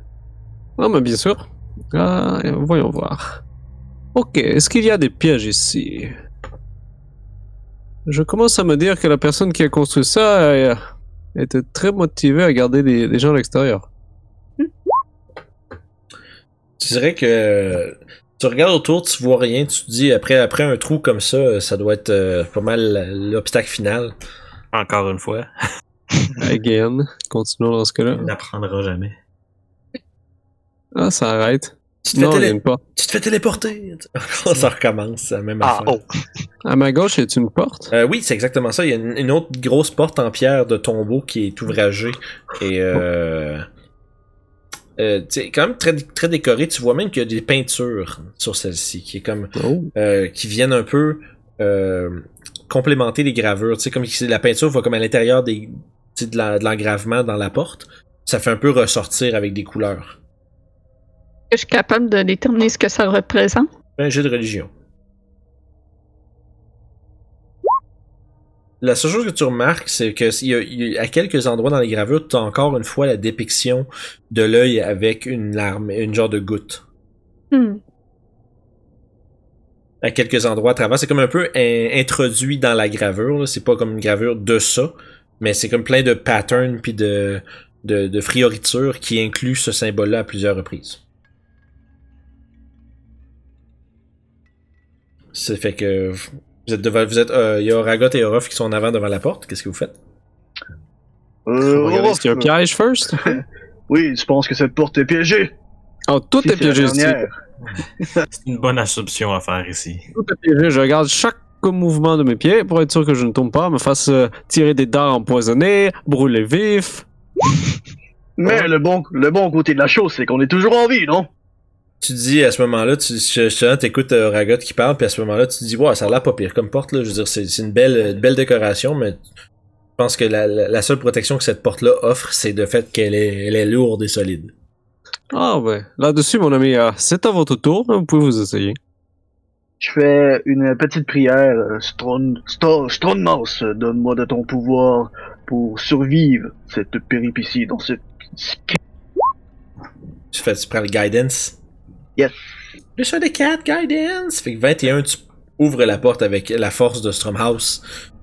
Ah, mais bien sûr. Ah, voyons voir. Ok, est-ce qu'il y a des pièges ici? Je commence à me dire que la personne qui a construit ça euh, était très motivée à garder des, des gens à l'extérieur. Tu dirais que tu regardes autour, tu vois rien, tu te dis après après un trou comme ça, ça doit être euh, pas mal l'obstacle final. Encore une fois. [LAUGHS] Again, continuons dans ce cas-là. On n'apprendra jamais. Ah, ça arrête. Tu te, fais Non, il y a télé- une porte. tu te fais téléporter. [LAUGHS] ça recommence, la même Ah, affaire. oh! À ma gauche, y a une porte? Euh, oui, c'est exactement ça. Il y a une, une autre grosse porte en pierre de tombeau qui est ouvragée. Et euh, euh, quand même très, très décorée. Tu vois même qu'il y a des peintures sur celle-ci qui est comme Oh. euh, qui viennent un peu euh, complémenter les gravures. Tu sais, comme la peinture va comme à l'intérieur des de l'engravement dans la porte. Ça fait un peu ressortir avec des couleurs. Je suis capable de déterminer ce que ça représente? Un jeu de religion. La seule chose que tu remarques, c'est que y a- il y a- à quelques endroits dans les gravures, tu as encore une fois la dépiction de l'œil avec une larme, une genre de goutte. Hmm. À quelques endroits à travers, c'est comme un peu in- introduit dans la gravure. C'est pas comme une gravure de ça, mais c'est comme plein de patterns puis de, de, de frioritures qui incluent ce symbole-là à plusieurs reprises. C'est fait que vous êtes devant, vous êtes, euh, il y a Ragot et Orof qui sont en avant devant la porte. Qu'est-ce que vous faites? Euh, Regardez s'il y a un piège first. [LAUGHS] oui, tu penses que cette porte est piégée? Oh, tout Si est c'est la piégé ici. [LAUGHS] C'est une bonne assumption à faire ici. Tout est piégé. Je regarde chaque mouvement de mes pieds pour être sûr que je ne tombe pas, me fasse euh, tirer des dards empoisonnés, brûler vif. Mais le bon, le bon côté de la chose, c'est qu'on est toujours en vie, non? Tu dis à ce moment-là, tu t'écoutes euh, Ragot qui parle, puis à ce moment-là, tu te dis, ouais, ça a l'air pas pire comme porte, là. Je veux dire, c'est une belle, une belle décoration, mais je pense que la, la, la seule protection que cette porte-là offre, c'est le fait qu'elle est, elle est lourde et solide. Ah ouais. Là-dessus, mon ami, euh, c'est à votre tour. hein, Vous pouvez vous essayer. Je fais une petite prière. euh, Stron, Sto- Stronmaus, euh, donne-moi de ton pouvoir pour survivre cette péripétie dans ce... Tu fais, tu prends le guidance? Yes. Plus un des quatre guidance. Fait que 21, tu ouvres la porte avec la force de Stromhouse.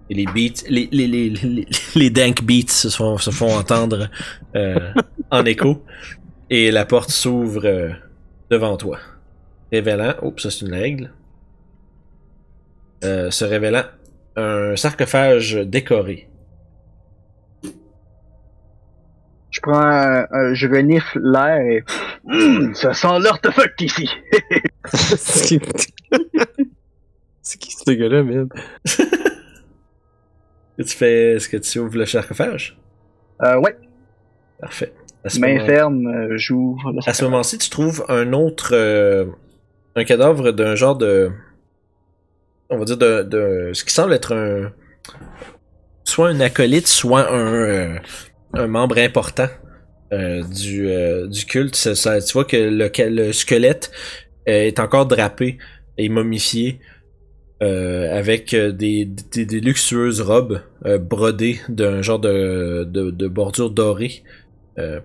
Et les beats, les, les, les, les, les dank beats se font, se font entendre euh, en écho. Et la porte s'ouvre euh, devant toi. Révélant, oups, ça c'est une règle. Euh, se révélant un sarcophage décoré. Je prends un, un- je renifle l'air et... Hum, ça sent l'artefact ici. c'est qui c'est qui ce gars-là, man? [LAUGHS] Et tu fais, est-ce que tu ouvres le sarcophage? Euh, ouais, Parfait. À ce main moment- ferme, euh, j'ouvre le À ce moment-ci, tu trouves un autre. euh, un cadavre d'un genre de. On va dire de, de. Ce qui semble être un. Soit un acolyte, soit un. euh, un membre important euh, du, euh, du culte. Ça- ça- tu vois que le, le squelette euh, est encore drapé et momifié. euh, avec euh, des, des, des luxueuses robes brodées d'un genre de, de, de bordure dorée.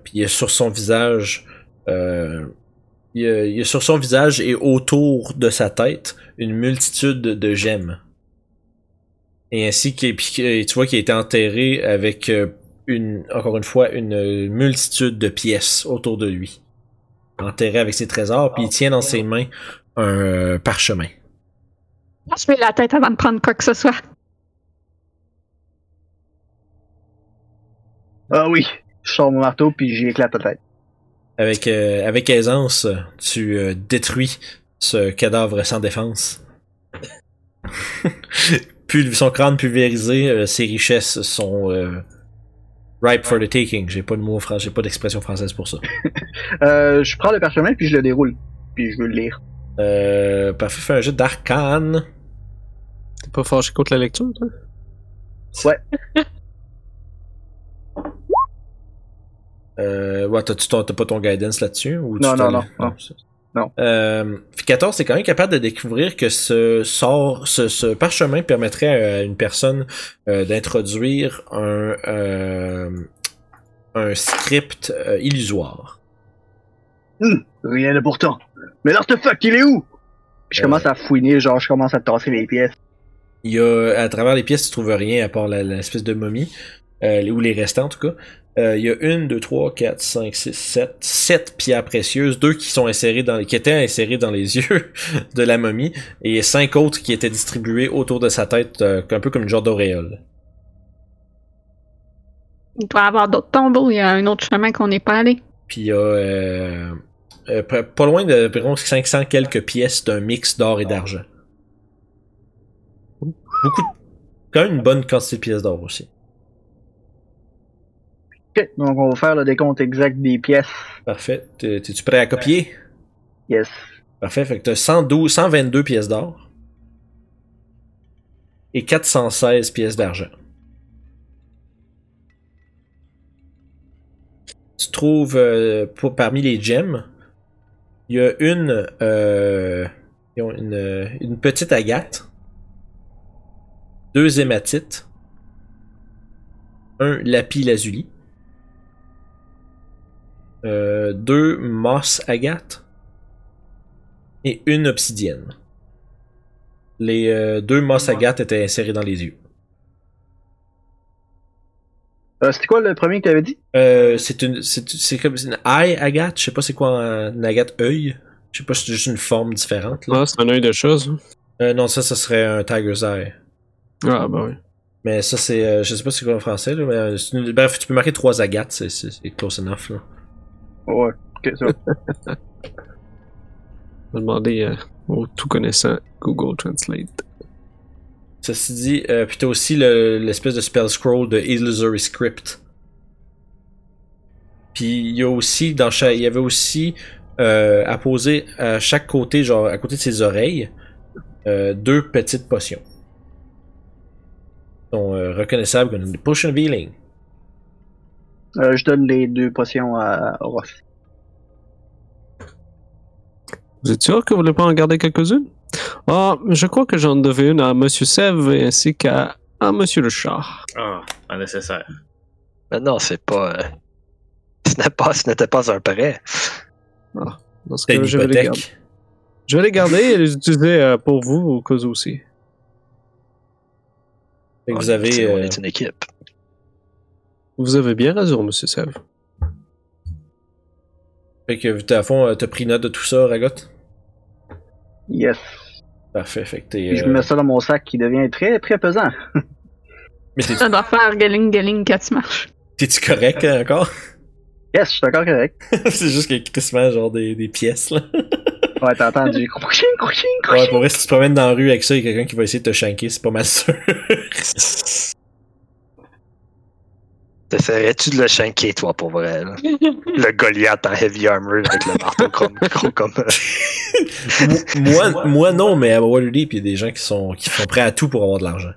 Puis sur son visage, il, y a, il y a sur son visage et autour de sa tête une multitude de gemmes. Et ainsi que tu vois qu'il a été enterré avec une, encore une fois, une multitude de pièces autour de lui. Enterré avec ses trésors, puis il tient dans ses mains un euh, parchemin. Je vais la tête avant de prendre quoi que ce soit. Ah oui, je sors mon marteau puis j'y éclate la tête. Avec, euh, avec aisance, tu euh, détruis ce cadavre sans défense. [LAUGHS] Son crâne pulvérisé, euh, ses richesses sont euh, ripe for the taking. J'ai pas de mot français, j'ai pas d'expression française pour ça. [LAUGHS] Euh, je prends le parchemin puis je le déroule. Puis je veux le lire. Euh, parfait, fais un jeu d'arcane. T'es pas fâché contre la lecture, toi? Euh, ouais, t'as-tu ton- t'as pas ton guidance là-dessus? Ou Non, non, non, non. Non. Euh, 14, c'est quand même capable de découvrir que ce sort, ce, ce parchemin permettrait à une personne euh, d'introduire un, euh, un script euh, illusoire. Rien de pourtant. Mais l'artefact, il est où? Je Euh. commence à fouiner, genre je commence à tasser les pièces. Il y a, à travers les pièces, tu trouves rien à part l'espèce de momie, euh, ou les restants en tout cas. Euh, il y a une, deux, trois, quatre, cinq, six, sept, sept pierres précieuses, deux qui sont insérées dans, qui étaient insérées dans les [LAUGHS] yeux de la momie, et cinq autres qui étaient distribuées autour de sa tête, euh, un peu comme une genre d'auréole. Il doit y avoir d'autres tombeaux, il y a un autre chemin qu'on n'est pas allé. Puis il y a euh, euh, pas pas loin de environ 500 quelques pièces d'un mix d'or et d'argent. Beaucoup, de- quand même une bonne quantité de pièces d'or aussi. Ok, donc on va faire le décompte exact des pièces. Parfait. T'es-tu prêt à copier? Yes. Parfait, fait que t'as 112, 122 pièces d'or et 416 pièces d'argent. Tu trouves euh, pour- parmi les gemmes, il y a une, euh, une, euh, une petite agate, deux hématites, un lapis lazuli, euh, deux moss agates, et une obsidienne. Les euh, deux moss agates étaient insérés dans les yeux. Euh, C'était quoi le premier que t'avais dit? Euh, c'est une, c'est, comme une eye agate. Je sais pas c'est quoi un- une agate œil. Je sais pas si c'est juste une forme différente. Là. Ah, c'est un œil de chose. Euh, non, ça, ça serait un tiger's eye. Ah, bah oui. Mais ça, c'est, euh, je sais pas c'est quoi en français. Là, mais c'est une- bref, tu peux marquer trois agates. C'est, close enough. Là. Ouais. Ok, ça. [LAUGHS] On va demander euh, au tout connaissant Google Translate. Ceci dit, euh, puis t'as aussi le- l'espèce de spell scroll de Illusory Script. Puis il y a aussi, dans chaque, il y avait aussi euh, à poser à chaque côté, genre à côté de ses oreilles, euh, deux petites potions. Ils sont euh, reconnaissables comme des potion of healing. Euh, je donne les deux potions à Ross. Vous êtes sûr que vous voulez pas en garder quelques-unes? Ah, je crois que j'en devais une à Monsieur Sève ainsi qu'à à Monsieur le chat. Ah, pas nécessaire. Mais non, c'est pas. euh, [LAUGHS] Ce n'est pas, ce n'était pas un prêt. Dans ce cas, une je vais les garder. Je vais les garder et les utiliser euh, pour vous au cas aussi. Que vous avez. c'est- On est une équipe. Vous avez bien raison, Monsieur Sève. fait que à fond, euh, t'as pris note de tout ça, Ragot? Yes. Parfait, fait que t'es. Puis je euh, mets ça dans mon sac qui devient très très pesant. [LAUGHS] Mais t'es- Ça doit faire galing galing quand tu marches. t'es-tu correct hein, encore? [LAUGHS] Yes, je suis encore correct. c'est juste qu'il y a crissement genre des, des pièces là. [LAUGHS] Ouais, t'as entendu. Crochin, crochin, Ouais, crochin. pour vrai, si tu te promènes dans la rue avec ça, il y a quelqu'un qui va essayer de te shanker, c'est pas mal sûr. T'essaierais-tu de le shanker, toi, pour vrai? là? [LAUGHS] Le Goliath en heavy armor avec le marteau [LAUGHS] comme, gros comme. euh, [LAUGHS] moi, moi non, mais à Waterdeep, il y a des gens qui sont, qui sont prêts à tout pour avoir de l'argent.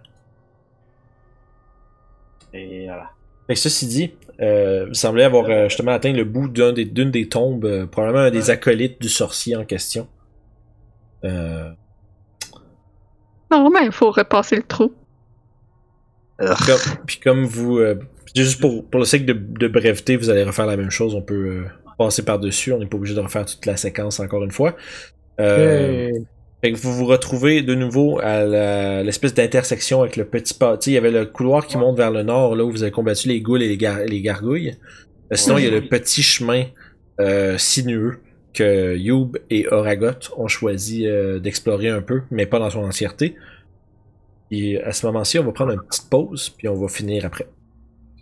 Et voilà. Fait que ceci dit, euh, vous semblez avoir euh, justement atteint le bout d'un des- d'une des, tombes, euh, probablement un des acolytes du sorcier en question. Euh, Non, mais il faut repasser le trou. comme- puis comme vous, euh, juste pour, pour le sake de, de breveté, vous allez refaire la même chose. On peut euh, passer par-dessus. On n'est pas obligé de refaire toute la séquence encore une fois. Euh, Fait que vous vous retrouvez de nouveau à l'espèce d'intersection avec le petit pas. Tu sais, il y avait le couloir qui monte vers le nord, là où vous avez combattu les ghouls et les, gar- les gargouilles. Euh, sinon, il y a le petit chemin euh, sinueux que Youb et Oragot ont choisi euh, d'explorer un peu, mais pas dans son entièreté. Et à ce moment-ci, on va prendre une petite pause, puis on va finir après.